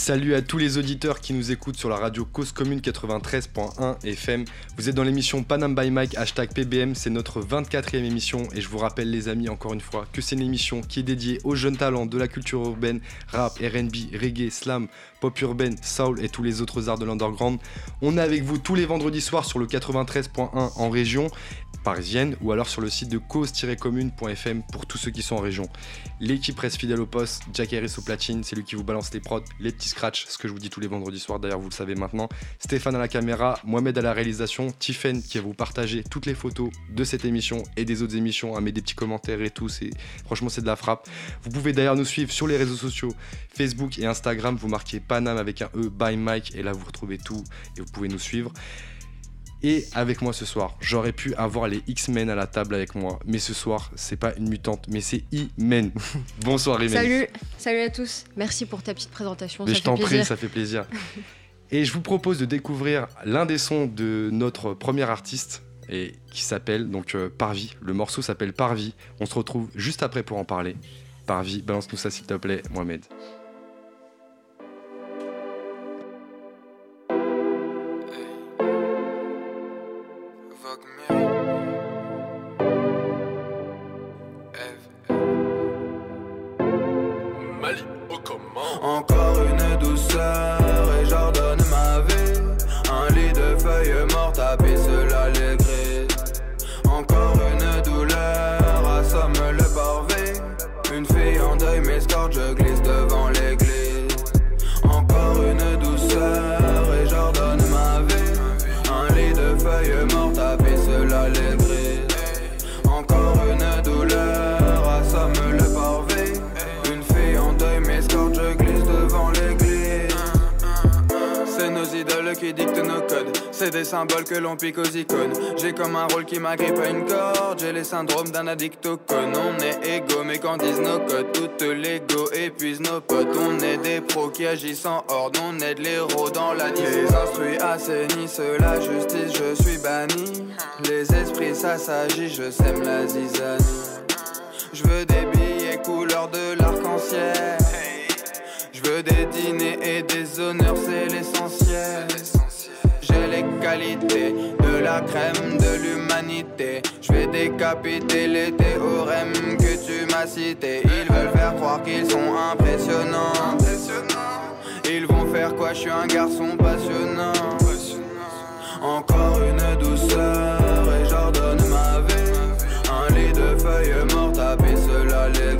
Salut à tous les auditeurs qui nous écoutent sur la radio Cause Commune 93.1 FM. Vous êtes dans l'émission Panam by Mike, hashtag PBM, c'est notre 24e émission et je vous rappelle les amis encore une fois que c'est une émission qui est dédiée aux jeunes talents de la culture urbaine, rap, RB, reggae, slam, pop urbaine, soul et tous les autres arts de l'underground. On est avec vous tous les vendredis soirs sur le 93.1 en région parisienne ou alors sur le site de cause-commune.fm pour tous ceux qui sont en région. L'équipe reste fidèle au poste, Jack Harris au platine, c'est lui qui vous balance les prods, les petits scratchs, ce que je vous dis tous les vendredis soirs, d'ailleurs vous le savez maintenant. Stéphane à la caméra, Mohamed à la réalisation, Tiffen qui va vous partager toutes les photos de cette émission et des autres émissions, à mettre des petits commentaires et tout, c'est franchement c'est de la frappe. Vous pouvez d'ailleurs nous suivre sur les réseaux sociaux, Facebook et Instagram, vous marquez Panam avec un E by Mike et là vous retrouvez tout et vous pouvez nous suivre. Et avec moi ce soir, j'aurais pu avoir les X-Men à la table avec moi, mais ce soir, c'est pas une mutante, mais c'est I-Men. Bonsoir Imen. Salut, salut à tous. Merci pour ta petite présentation. Mais je t'en prie, ça fait plaisir. et je vous propose de découvrir l'un des sons de notre premier artiste et qui s'appelle donc euh, Parvis. Le morceau s'appelle Parvis. On se retrouve juste après pour en parler. Parvis, balance-nous ça s'il te plaît, Mohamed. love que l'on pique aux icônes. J'ai comme un rôle qui m'agrippe à une corde. J'ai les syndromes d'un addict au. On est égaux, mais quand disent nos codes, tout l'ego épuise nos potes. On est des pros qui agissent en horde. On est de l'héros dans la Les instruits assainissent la justice, je suis banni. Les esprits, ça s'agit, je sème la zizanie. Je veux des billets couleur de l'arc-en-ciel. Je veux des dîners et des honneurs, c'est l'essentiel les qualités de la crème de l'humanité. Je vais décapiter les théorèmes que tu m'as cités. Ils veulent faire croire qu'ils sont impressionnants. Ils vont faire quoi? Je suis un garçon passionnant. Encore une douceur et j'ordonne ma vie. Un lit de feuilles mortes, taper cela les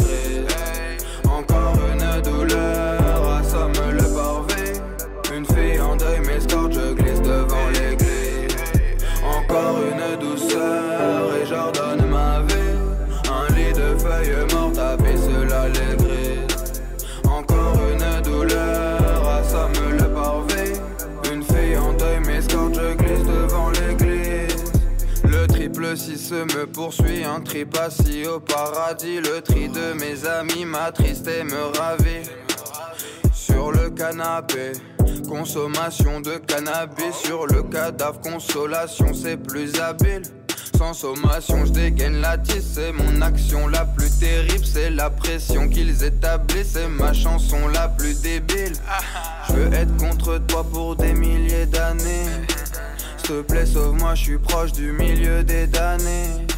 triple 6 me poursuit, un trip assis au paradis. Le tri de mes amis m'attriste et me ravit. Sur le canapé. Consommation de cannabis sur le cadavre, consolation, c'est plus habile. Sans sommation, je dégaine la tisse, c'est mon action la plus terrible, c'est la pression qu'ils établissent, c'est ma chanson la plus débile. Je veux être contre toi pour des milliers d'années. Te plaît, sauve-moi, je suis proche du milieu des damnés.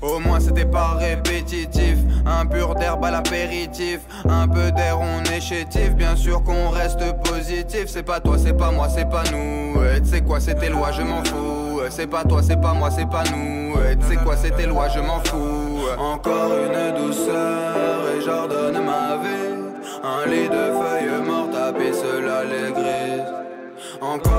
Au moins c'était pas répétitif. Un pur d'herbe à l'apéritif. Un peu d'air on est chétif. Bien sûr qu'on reste positif. C'est pas toi, c'est pas moi, c'est pas nous. Sais quoi, c'était loi, je m'en fous. C'est pas toi, c'est pas moi, c'est pas nous. Sais quoi, c'était loi, je m'en fous. Encore une douceur et j'ordonne ma vie. Un lit de feuilles mortes, taper cela les Encore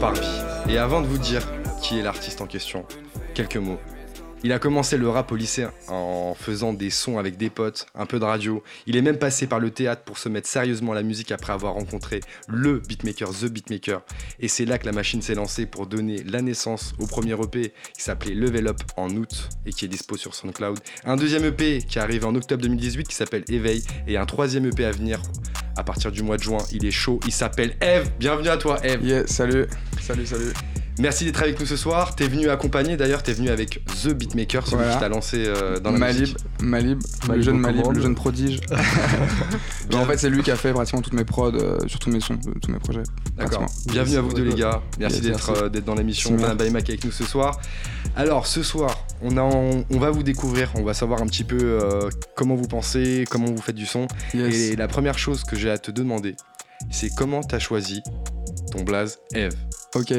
Parvis. Et avant de vous dire qui est l'artiste en question, quelques mots. Il a commencé le rap au lycée en faisant des sons avec des potes, un peu de radio. Il est même passé par le théâtre pour se mettre sérieusement à la musique après avoir rencontré le beatmaker, The Beatmaker. Et c'est là que la machine s'est lancée pour donner la naissance au premier EP qui s'appelait Level Up en août et qui est dispo sur SoundCloud. Un deuxième EP qui arrive en octobre 2018 qui s'appelle Éveil et un troisième EP à venir à partir du mois de juin. Il est chaud, il s'appelle Eve. Bienvenue à toi, Eve. Yeah, salut, salut, salut. Merci d'être avec nous ce soir. T'es venu accompagner, d'ailleurs, t'es venu avec The Beatmaker, celui Voilà. qui t'a lancé euh, dans la Malib, musique. Malib, le Malib jeune Malib, le jeune prodige. En fait, c'est lui qui a fait pratiquement toutes mes prods, euh, sur tous mes sons, euh, tous mes projets. D'accord. Bienvenue à vous deux, les gars. Merci d'être euh, dans l'émission by Mac avec nous ce soir. Alors, ce soir, on, a, on, on va vous découvrir. On va savoir un petit peu euh, comment vous pensez, comment vous faites du son. Yes. Et la première chose que j'ai à te demander, c'est comment t'as choisi ton blaze Eve? Ok.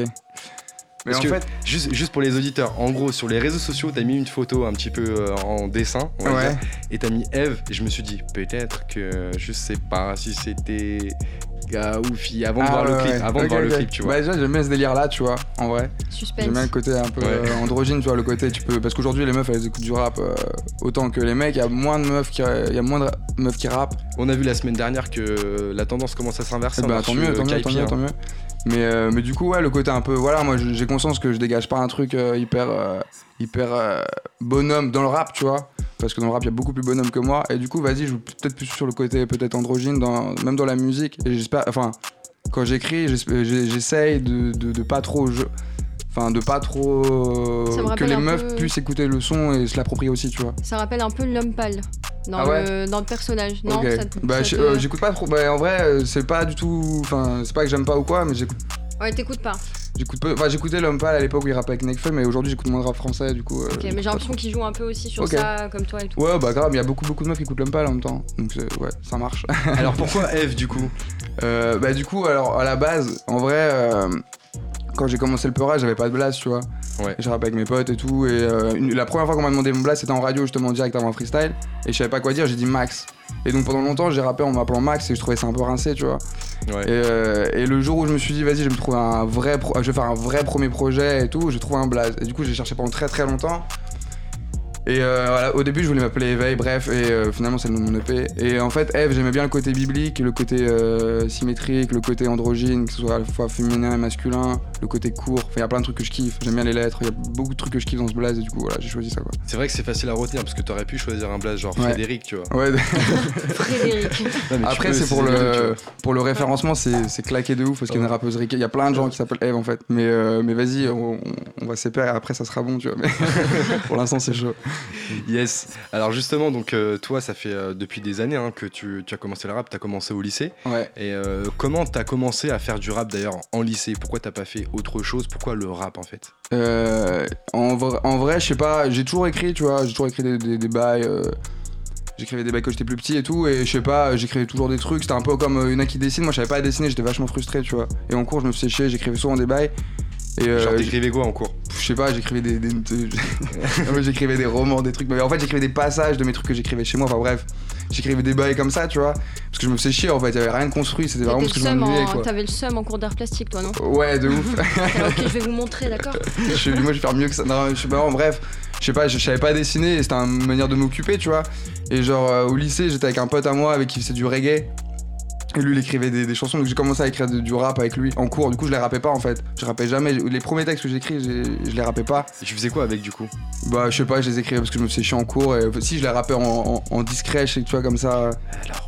Mais Parce en que- fait, Juste, juste pour les auditeurs, en gros, sur les réseaux sociaux, t'as mis une photo un petit peu euh, en dessin, on va ouais. dire, et t'as mis Eve, et je me suis dit, peut-être que je sais pas si c'était gars ou fille, avant de Ah, voir le ouais, clip, ouais. avant de voir le clip, tu vois. Bah, déjà, j'aime bien ce délire là, tu vois, en vrai. Suspense. J'aime bien le côté un peu Ouais. euh, androgyne, tu vois, le côté, tu peux. Parce qu'aujourd'hui, les meufs, elles écoutent du rap euh, autant que les mecs. Il y a moins de meufs qui, il y a moins de meufs qui rappent. On a vu la semaine dernière que la tendance commence à s'inverser. Eh on ben, a tant mieux, tant mieux, tant Kaipi, mieux, hein. tant mieux. Mais, euh, mais du coup, ouais, le côté un peu. Voilà, moi j'ai conscience que je dégage pas un truc euh, hyper, euh, hyper bonhomme dans le rap, tu vois. Parce que dans le rap, il y a beaucoup plus bonhomme que moi. Et du coup, vas-y, je joue peut-être plus sur le côté peut-être androgyne, dans, même dans la musique. Et j'espère. Enfin, quand j'écris, j'essaye de, de, de pas trop. Enfin, de pas trop. euh, que les meufs peu- puissent écouter le son et se l'approprier aussi, tu vois. Ça rappelle un peu l'homme pâle dans, Ah ouais le, dans le personnage. Non, Ok. ça te- bah, te- euh, j'écoute pas trop. Bah, en vrai, euh, c'est pas du tout. Enfin, c'est pas que j'aime pas ou quoi, mais j'écoute Ouais, t'écoutes pas. J'écoute peu, enfin j'écoutais l'homme pâle à l'époque où il rappait avec Nekfeu, mais aujourd'hui j'écoute moins de rap français du coup. euh, Ok, mais j'ai l'impression qu'il joue un peu aussi sur ça, comme toi et tout. Ouais bah grave, il y a beaucoup beaucoup de meufs qui écoutent l'homme pâle en même temps, donc ouais ça marche. Alors pourquoi Eve du coup? Euh, bah du coup alors à la base, en vrai, euh, quand j'ai commencé le peurage j'avais pas de blast tu vois. Ouais. Et J'ai rappé avec mes potes et tout, et euh, une- la première fois qu'on m'a demandé mon blast c'était en radio justement direct avant un freestyle, et je savais pas quoi dire, j'ai dit Max. Et donc pendant longtemps j'ai rappé en m'appelant Max et je trouvais ça un peu rincé tu vois. Ouais. Et, euh, et le jour où je me suis dit, vas-y, je vais me trouver un vrai, pro- je vais faire un vrai premier projet et tout, j'ai trouvé un blaze. Et du coup, j'ai cherché pendant très très longtemps. Et euh, voilà, au début, je voulais m'appeler Éveil, bref, et euh, finalement, c'est le nom de mon EP. Et en fait, Eve, j'aimais bien le côté biblique, le côté euh, symétrique, le côté androgyne, que ce soit à la fois féminin et masculin, le côté court. Enfin, il y a plein de trucs que je kiffe. J'aime bien les lettres, il y a beaucoup de trucs que je kiffe dans ce blaze, et du coup, voilà, j'ai choisi ça quoi. C'est vrai que c'est facile à retenir parce que t'aurais pu choisir un blaze genre Ouais. Frédéric, tu vois. Ouais, Frédéric. Non, Après, c'est pour le, pour le référencement, c'est claqué de ouf parce qu'il y a une rappeuse. Il y a plein de gens qui s'appellent Eve en fait. Mais, euh, mais vas-y, on, on va séparer. Après, ça sera bon, tu vois. Mais pour l'instant, c'est chaud. Yes. Alors justement, donc euh, toi, ça fait euh, depuis des années hein, que tu, tu as commencé le rap, tu as commencé au lycée. Ouais. Et euh, comment t'as commencé à faire du rap d'ailleurs en lycée? Pourquoi t'as pas fait autre chose? Pourquoi le rap en fait? Euh, en, vrai, en vrai, je sais pas. J'ai toujours écrit, tu vois. J'ai toujours écrit des, des, des bails. J'écrivais des bails quand j'étais plus petit et tout, et je sais pas, j'écrivais toujours des trucs. C'était un peu comme une qui dessine. Moi, je savais pas à dessiner, j'étais vachement frustré, tu vois. Et en cours, je me chier, j'écrivais souvent des bails. Et euh, Genre j'- t'écrivais quoi en cours? Je sais pas, j'écrivais des, des- des- Moi, j'écrivais des romans, des trucs. Mais en fait, j'écrivais des passages de mes trucs que j'écrivais chez moi. Enfin bref, j'écrivais des bails comme ça, tu vois. Parce que je me faisais chier en fait, il y avait rien construit, c'était vraiment le que je m'ennuyais quoi. T'avais le seum en cours d'art plastique, toi, non? Ouais, de ouf. Alors, Ok, je vais vous montrer, d'accord moi, je vais faire mieux que ça. Non, je sais pas, en bref, je sais pas, je, je savais pas dessiner et c'était une manière de m'occuper, tu vois. Et genre, euh, au lycée, j'étais avec un pote à moi avec qui faisait du reggae. Et lui, il écrivait des, des chansons, donc j'ai commencé à écrire de- du rap avec lui en cours. Du coup, je les rappais pas en fait. Je rappais jamais. Les premiers textes que j'écris, je les rappais pas. Et tu faisais quoi avec du coup? Bah, je sais pas, je les écrivais parce que je me faisais chier en cours. Et si je les rappais en, en- en discret, je sais que tu vois, comme ça,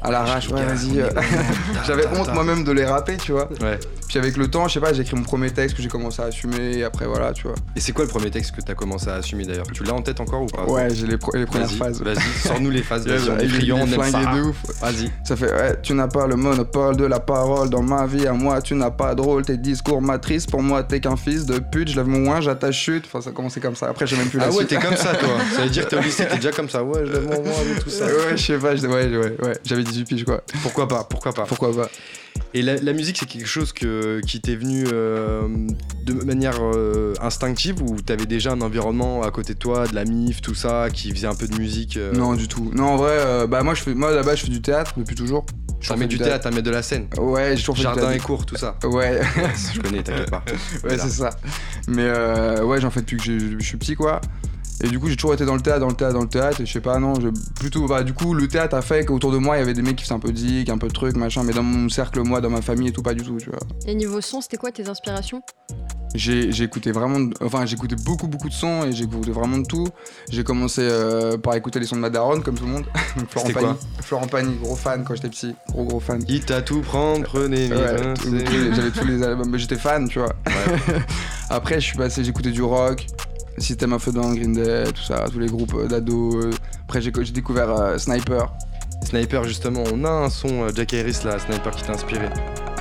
à l'arrache, ouais, vas-y. euh. J'avais honte moi-même de les rapper, tu vois. Ouais. Puis avec le temps, je sais pas, j'ai écrit mon premier texte que j'ai commencé à assumer. Et après, voilà, tu vois. Et c'est quoi le premier texte que t'as commencé à assumer d'ailleurs? Tu l'as en tête encore ou pas? Ouais, j'ai les, premières phases. vas-y, sors-nous les phases, vas-y, on est de ouf. Vas-y. Ça fait, ouais, tu n'as pas le monopole de la parole dans ma vie. À moi, tu n'as pas de rôle. Tes discours matrices, pour moi, t'es qu'un fils de pute. Je lève mon ouin, j'attache chute. Enfin, ça a commencé comme ça. Après, j'ai même plus la Ah ouais, t'es comme ça toi. Ça veut dire que t'es au lycée, t'es déjà comme ça. Ouais, je lève mon voix et tout ça. Ouais, je sais pas, je- ouais, ouais, ouais. J'avais 18 piges, quoi. Pourquoi pas Pourquoi pas Pourquoi pas Et la, la musique, c'est quelque chose que, qui t'est venu euh, de manière euh, instinctive ou t'avais déjà un environnement à côté de toi, de la MIF, tout ça, qui faisait un peu de musique euh, Non, du tout. Non, en vrai, bah, moi, je fais, moi, là-bas, je fais du théâtre depuis toujours. Je mets du théâtre, t'en mets de la scène. Ouais, j'ai toujours fait Jardin du et cours, tout ça. Ouais, Je connais, t'inquiète pas. ouais, c'est ça. Mais euh, ouais, j'en fais depuis que je suis petit, quoi. Et du coup, j'ai toujours été dans le théâtre, dans le théâtre, dans le théâtre. Et je sais pas, non, je, plutôt. Bah, du coup, le théâtre a fait qu'autour de moi, il y avait des mecs qui faisaient un peu de zik, un peu de trucs, machin. Mais dans mon cercle, moi, dans ma famille et tout, pas du tout, tu vois. Et niveau son, c'était quoi tes inspirations? J'ai j'ai écouté vraiment, de- enfin j'ai écouté beaucoup beaucoup de sons et j'ai écouté vraiment de tout. J'ai commencé euh, par écouter les sons de Madaron comme tout le monde. Donc, Florent C'était Pagny, quoi? Florent Pagny, gros fan quand j'étais petit, gros gros fan. Quitte à tout prendre, prenez mes Ouais, mains, tout- c'est- tous les- J'avais tous les albums, mais j'étais fan, tu vois. Après, je suis passé, j'écoutais du rock, System of a Down, Green Day, tout ça, tous les groupes euh, d'ados. euh. Après, j'ai découvert euh, Sniper. Sniper, justement, on a un son, Jack Harris, là, Sniper qui t'a inspiré.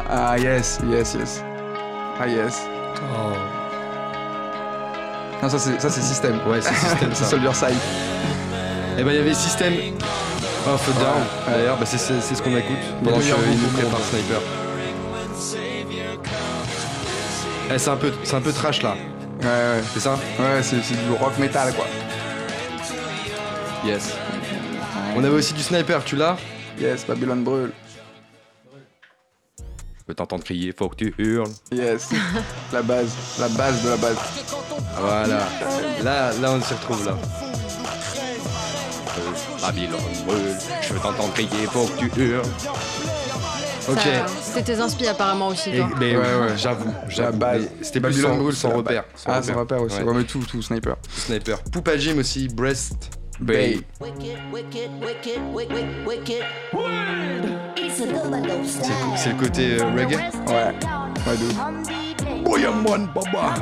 Ah yes, yes, yes. Ah yes. Non, ça c'est ça c'est System. Ouais, c'est System, c'est. Soldier Side. Et bah, il y avait System of a Down, Ouais. d'ailleurs, bah, c'est ce qu'on écoute pendant qu'il nous prépare. Sniper. Eh, c'est un, peu- c'est un peu trash là, Ouais, ouais. c'est ça? Ouais, c'est c'est du rock metal quoi. Yes. On avait aussi du Sniper, tu l'as? Yes, Babylon brûle. Je peux t'entendre crier, faut que tu hurles. Yes. la base, la base de la base. Voilà. Là, là, on s'y retrouve là. Euh, Babylone brûle, je veux t'entendre crier, faut que tu hurles. Ok. C'était tes inspi apparemment aussi, Et- toi. mais Ouais, oui, ouais. j'avoue, j'avoue. Mais C'était plus Babylon sans, brûle, sans repère. Ah, sans repère aussi. Ouais. Ouais, mais tout, tout, sniper. Sniper. Poupa Jim aussi, Breast. Bay. C'est le- C'est le côté euh, reggae? Ouais. Ouais, de ouf. Boyaman Baba.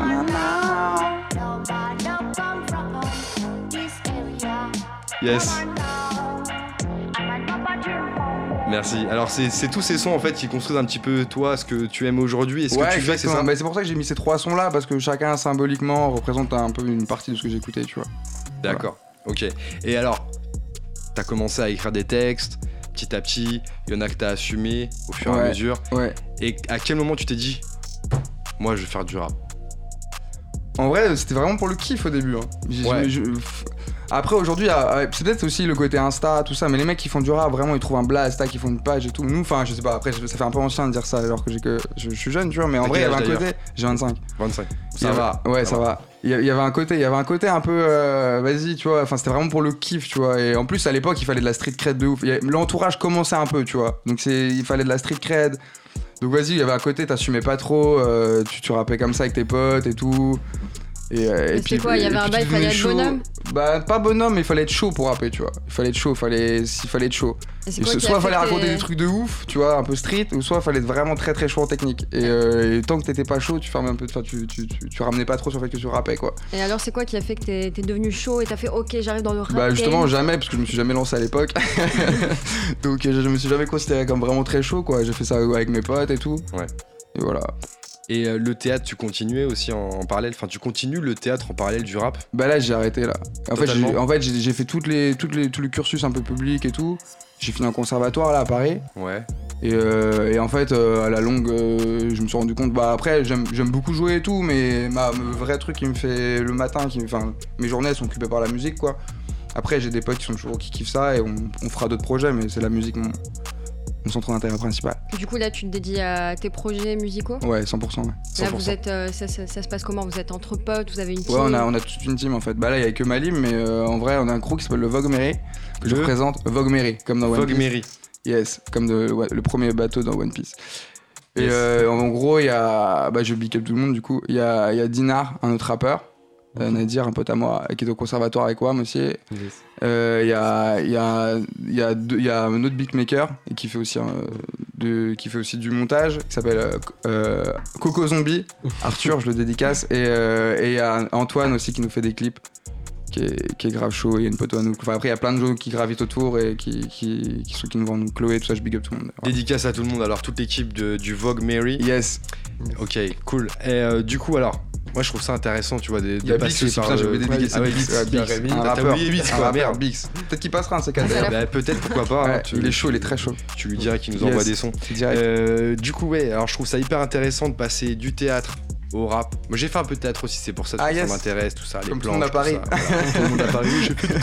Yes. Merci. Alors c'est tous ces sons en fait qui construisent un petit peu toi ce que tu aimes aujourd'hui et ce Ouais, que tu fais, c'est Bah, c'est pour ça que j'ai mis ces trois sons là parce que chacun symboliquement représente un peu une partie de ce que j'écoutais, tu vois. D'accord. Ok. Et alors, t'as commencé à écrire des textes petit à petit. Il y en a que t'as assumé au fur et à mesure. Ouais. Et à quel moment tu t'es dit, moi je vais faire du rap? En vrai, c'était vraiment pour le kiff au début. hein. Ouais. je- Après, aujourd'hui, ah, ouais, c'est peut-être aussi le côté Insta, tout ça, mais les mecs qui font du rap, vraiment, ils trouvent un blast, ils font une page et tout. Nous, enfin, je sais pas, après, ça fait un peu ancien de dire ça alors que, je, je suis jeune, tu vois, mais en vrai, il y avait un côté. J'ai 25. 25. Il y Ça va. Ouais, ça, va. Il y a- il y avait un côté, il y avait un côté un peu, euh, vas-y, tu vois. Enfin, c'était vraiment pour le kiff, tu vois. Et en plus, à l'époque, il fallait de la street cred de ouf. L'entourage commençait un peu, tu vois. Donc c'est, il fallait de la street cred. Donc vas-y, il y avait un côté, t'assumais pas trop. euh, tu, tu rappais comme ça avec tes potes et tout. Et, euh, et c'était quoi, il y avait un puis bail, tu il fallait être chaud. bonhomme Bah pas bonhomme, mais il fallait être chaud pour rapper, tu vois. Il fallait être chaud, fallait, il fallait être chaud. Et Et quoi soit il fallait raconter des trucs de ouf, tu vois, un peu street, ou soit il fallait être vraiment très très chaud en technique. Et, euh, et tant que t'étais pas chaud, tu fermais un peu, enfin, tu, tu, tu, tu ramenais pas trop sur le fait que tu rappais quoi. Et alors, c'est quoi qui a fait que t'es devenu chaud et t'as fait OK, j'arrive dans le rap Bah justement game jamais, parce que je me suis jamais lancé à l'époque. Donc euh, je me suis jamais considéré comme vraiment très chaud quoi. J'ai fait ça avec mes potes et tout. Ouais. Et voilà. Et euh, le théâtre, tu continuais aussi en, en parallèle? Enfin, tu continues le théâtre en parallèle du rap? Bah là j'ai arrêté là. En fait Totalement. j'ai en fait, j'ai j'ai fait toutes les, toutes les, tout le cursus un peu public et tout. J'ai fini en conservatoire là à Paris. Ouais. Et, euh, et en fait, euh, à la longue, je me suis rendu compte. Bah après, j'aime beaucoup jouer et tout, mais ma, le vrai truc qui me fait le matin, qui, enfin, mes journées elles sont occupées par la musique, quoi. Après, j'ai des potes qui sont toujours qui kiffent ça et on, on fera d'autres projets, mais c'est la musique mon, mon centre d'intérêt principal. Du coup, là, tu te dédies à tes projets musicaux? Ouais, 100%. Ouais, Là, 100%. vous êtes, euh, ça, ça- ça se passe comment? Vous êtes entre potes Vous avez une team ouais on, a, on a toute une team en fait. Bah là, il y a que Malim, mais euh, en vrai, on a un crew qui s'appelle le Vogue Mary, que je Le représente. Vogue Mary, comme dans One Vogue Piece. Mary. Yes, comme de- ouais, le premier bateau dans One Piece. Et Yes. euh, en gros, il y a. Bah, je big up tout le monde du coup. Il y a, il y a Dinar, un autre rappeur. Euh, Nadir, un pote à moi, qui est au conservatoire avec WAM aussi. Euh, Il y, a, il y, a, il y, a y a un autre beatmaker qui, fait aussi, un, de, qui fait aussi du montage, qui s'appelle euh, euh, Coco Zombie. Arthur, je le dédicace. Et euh, il y a Antoine aussi qui nous fait des clips. Qui est, qui est grave chaud, il y a une poteau à nous. Enfin, après, il y a plein de gens qui gravitent autour et qui, qui, qui, sont, qui nous vendent Chloé, tout ça, je big up tout le monde. Voilà. Dédicace à tout le monde. Alors toute l'équipe du Vogue Mary. Yes, Ok, cool. Et euh, du coup, alors, moi je trouve ça intéressant, tu vois, de, de il y a Bix passer aussi, par. putain, je le- vais dédicacer Ah ouais, Bix, Bix. Bix. T'as oublié Un quoi, merde. Bix. Peut-être qu'il passera un de ces quatre Ah. Bah, peut-être, pourquoi pas. hein, il est chaud, il est très chaud. tu lui dirais qu'il nous envoie des sons. Euh, du coup, ouais, alors je trouve ça hyper intéressant de passer du théâtre au rap. Moi j'ai fait un peu de théâtre aussi, c'est pour ça que Ah, ça yes. m'intéresse, tout ça, les Comme tout le planches, monde à Paris. tout ça, voilà. Tout le monde à Paris,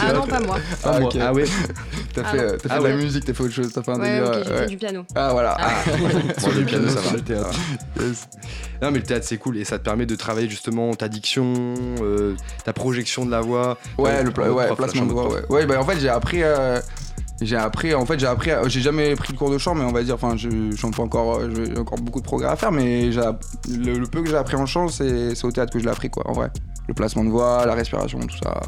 Ah non, pas moi. Ah, moi. ok. Ah ouais T'as Ah fait, t'as fait Ah de la ouais. musique, t'as fait autre chose, t'as fait un Ouais, délire. ouais. fait du piano. Ah voilà. Ah. Bon, le piano, ça va. Le théâtre. Yes. Non, mais le théâtre c'est cool et ça te permet de travailler justement ta diction, euh, ta projection de la voix. Ouais, Euh, le pla- ouais, placement de voix, ouais. Bah en fait, j'ai appris. euh, J'ai appris, en fait, j'ai appris, j'ai jamais pris de cours de chant, mais on va dire, enfin, je je chante pas encore, euh, j'ai encore beaucoup de progrès à faire, mais le, le peu que j'ai appris en chant, c'est au théâtre que je l'ai appris, quoi, en vrai. Le placement de voix, la respiration, tout ça.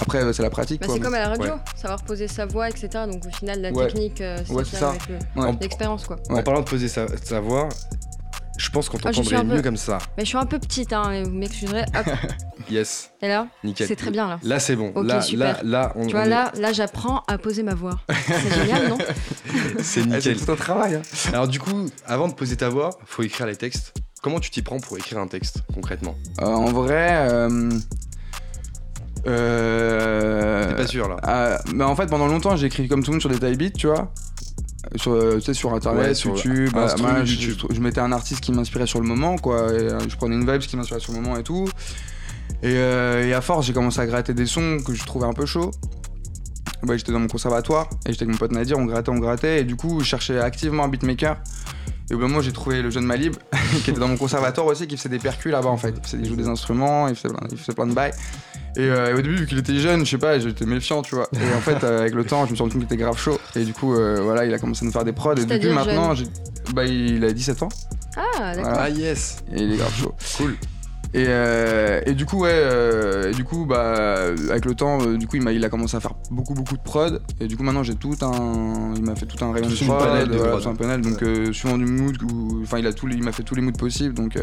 Après, euh, c'est la pratique, Bah, quoi. c'est comme à la radio, Ouais. savoir poser sa voix, etc. Donc au final, la Ouais. technique, euh, ça Ouais, vient c'est ça. avec le- Ouais. l'expérience, quoi. Ouais. En parlant de poser sa, sa voix, je pense qu'on Ah, t'entendrait un peu- mieux comme ça. Mais je suis un peu petite, hein, mais vous m'excuserez. Yes, et là, nickel. c'est très bien là. Là, c'est bon. Là, super. là, là, on, Tu vois, on là, là j'apprends à poser ma voix. C'est génial, non c'est Ah, c'est nickel. tout un travail. hein. Alors, du coup, avant de poser ta voix, faut écrire les textes. Comment tu t'y prends pour écrire un texte, concrètement? Euh, en vrai, euh, euh, T'es pas sûr, là Euh, mais en fait, pendant longtemps, j'ai écrit comme tout le monde sur des type beats, tu vois. Sur, euh, tu sais, sur internet, Ouais, sur YouTube. bah, Instru, je, YouTube. je- je mettais un artiste qui m'inspirait sur le moment, quoi. Et, euh, je prenais une vibe qui m'inspirait sur le moment et tout. Et, euh, et à force, j'ai commencé à gratter des sons que je trouvais un peu chauds. Bah, j'étais dans mon conservatoire et j'étais avec mon pote Nadir, on grattait, on grattait. Et du coup, je cherchais activement un beatmaker. Et au bout d'un moment, j'ai trouvé le jeune Malib, qui était dans mon conservatoire aussi, qui faisait des percus là-bas en fait. Il, faisait, il jouait des instruments, il faisait plein, il faisait plein de bails. Et, euh, et au début, vu qu'il était jeune, je sais pas, j'étais méfiant, tu vois. Et en fait, euh, avec le temps, je me suis rendu compte qu'il était grave chaud. Et du coup, euh, voilà, il a commencé à nous faire des prods. Et depuis maintenant, j'ai- bah, il a 17 ans. Ah, d'accord. Voilà. Ah, yes Et il est grave chaud. Cool. Et, euh, et du coup, ouais, euh, et du coup, bah, avec le temps, euh, du coup, il, m'a- il a commencé à faire beaucoup, beaucoup de prod. Et du coup, maintenant, j'ai tout un, il m'a fait tout un rayon de prod, panel de voilà, prod. tout un panel. Donc, suivant du mood, enfin, il a les- il m'a fait tous les moods possibles. Donc,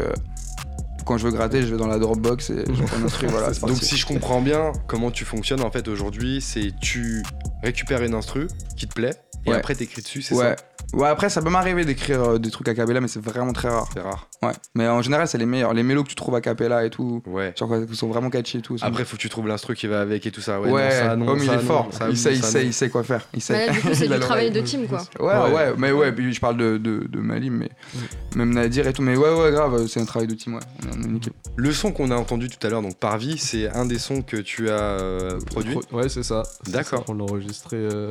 quand je veux gratter, je vais dans la Dropbox et je prends instru, voilà. Donc, si je comprends bien comment tu fonctionnes en fait aujourd'hui, c'est tu récupères une instru qui te plaît et Ouais. après t'écris dessus, c'est ouais. ça? Ouais, après, ça peut m'arriver d'écrire euh, des trucs a cappella, mais c'est vraiment très rare. C'est rare. Ouais. Mais en général, c'est les meilleurs. Les mélos que tu trouves a cappella et tout, Ouais. genre, qui sont vraiment catchy et tout. Après, faut que tu trouves l'instru qui va avec et tout ça. Ouais, Ouais, non, ça, non, mais il ça, est non, fort. ça, il sait, il ça, sait, non. il sait quoi faire. Il sait. Là, du coup, c'est Il a du travail de team, quoi. Ouais, Ouais. ouais, mais ouais, puis je parle de, de, de Mali, mais même Nadir et tout. Mais ouais, ouais, grave, c'est un travail de team, ouais. On est- on. Le son qu'on a entendu tout à l'heure, donc Parvis, c'est un des sons que tu as euh, produit. Pro- Ouais, c'est ça. C'est D'accord. ça. On l'a enregistré euh,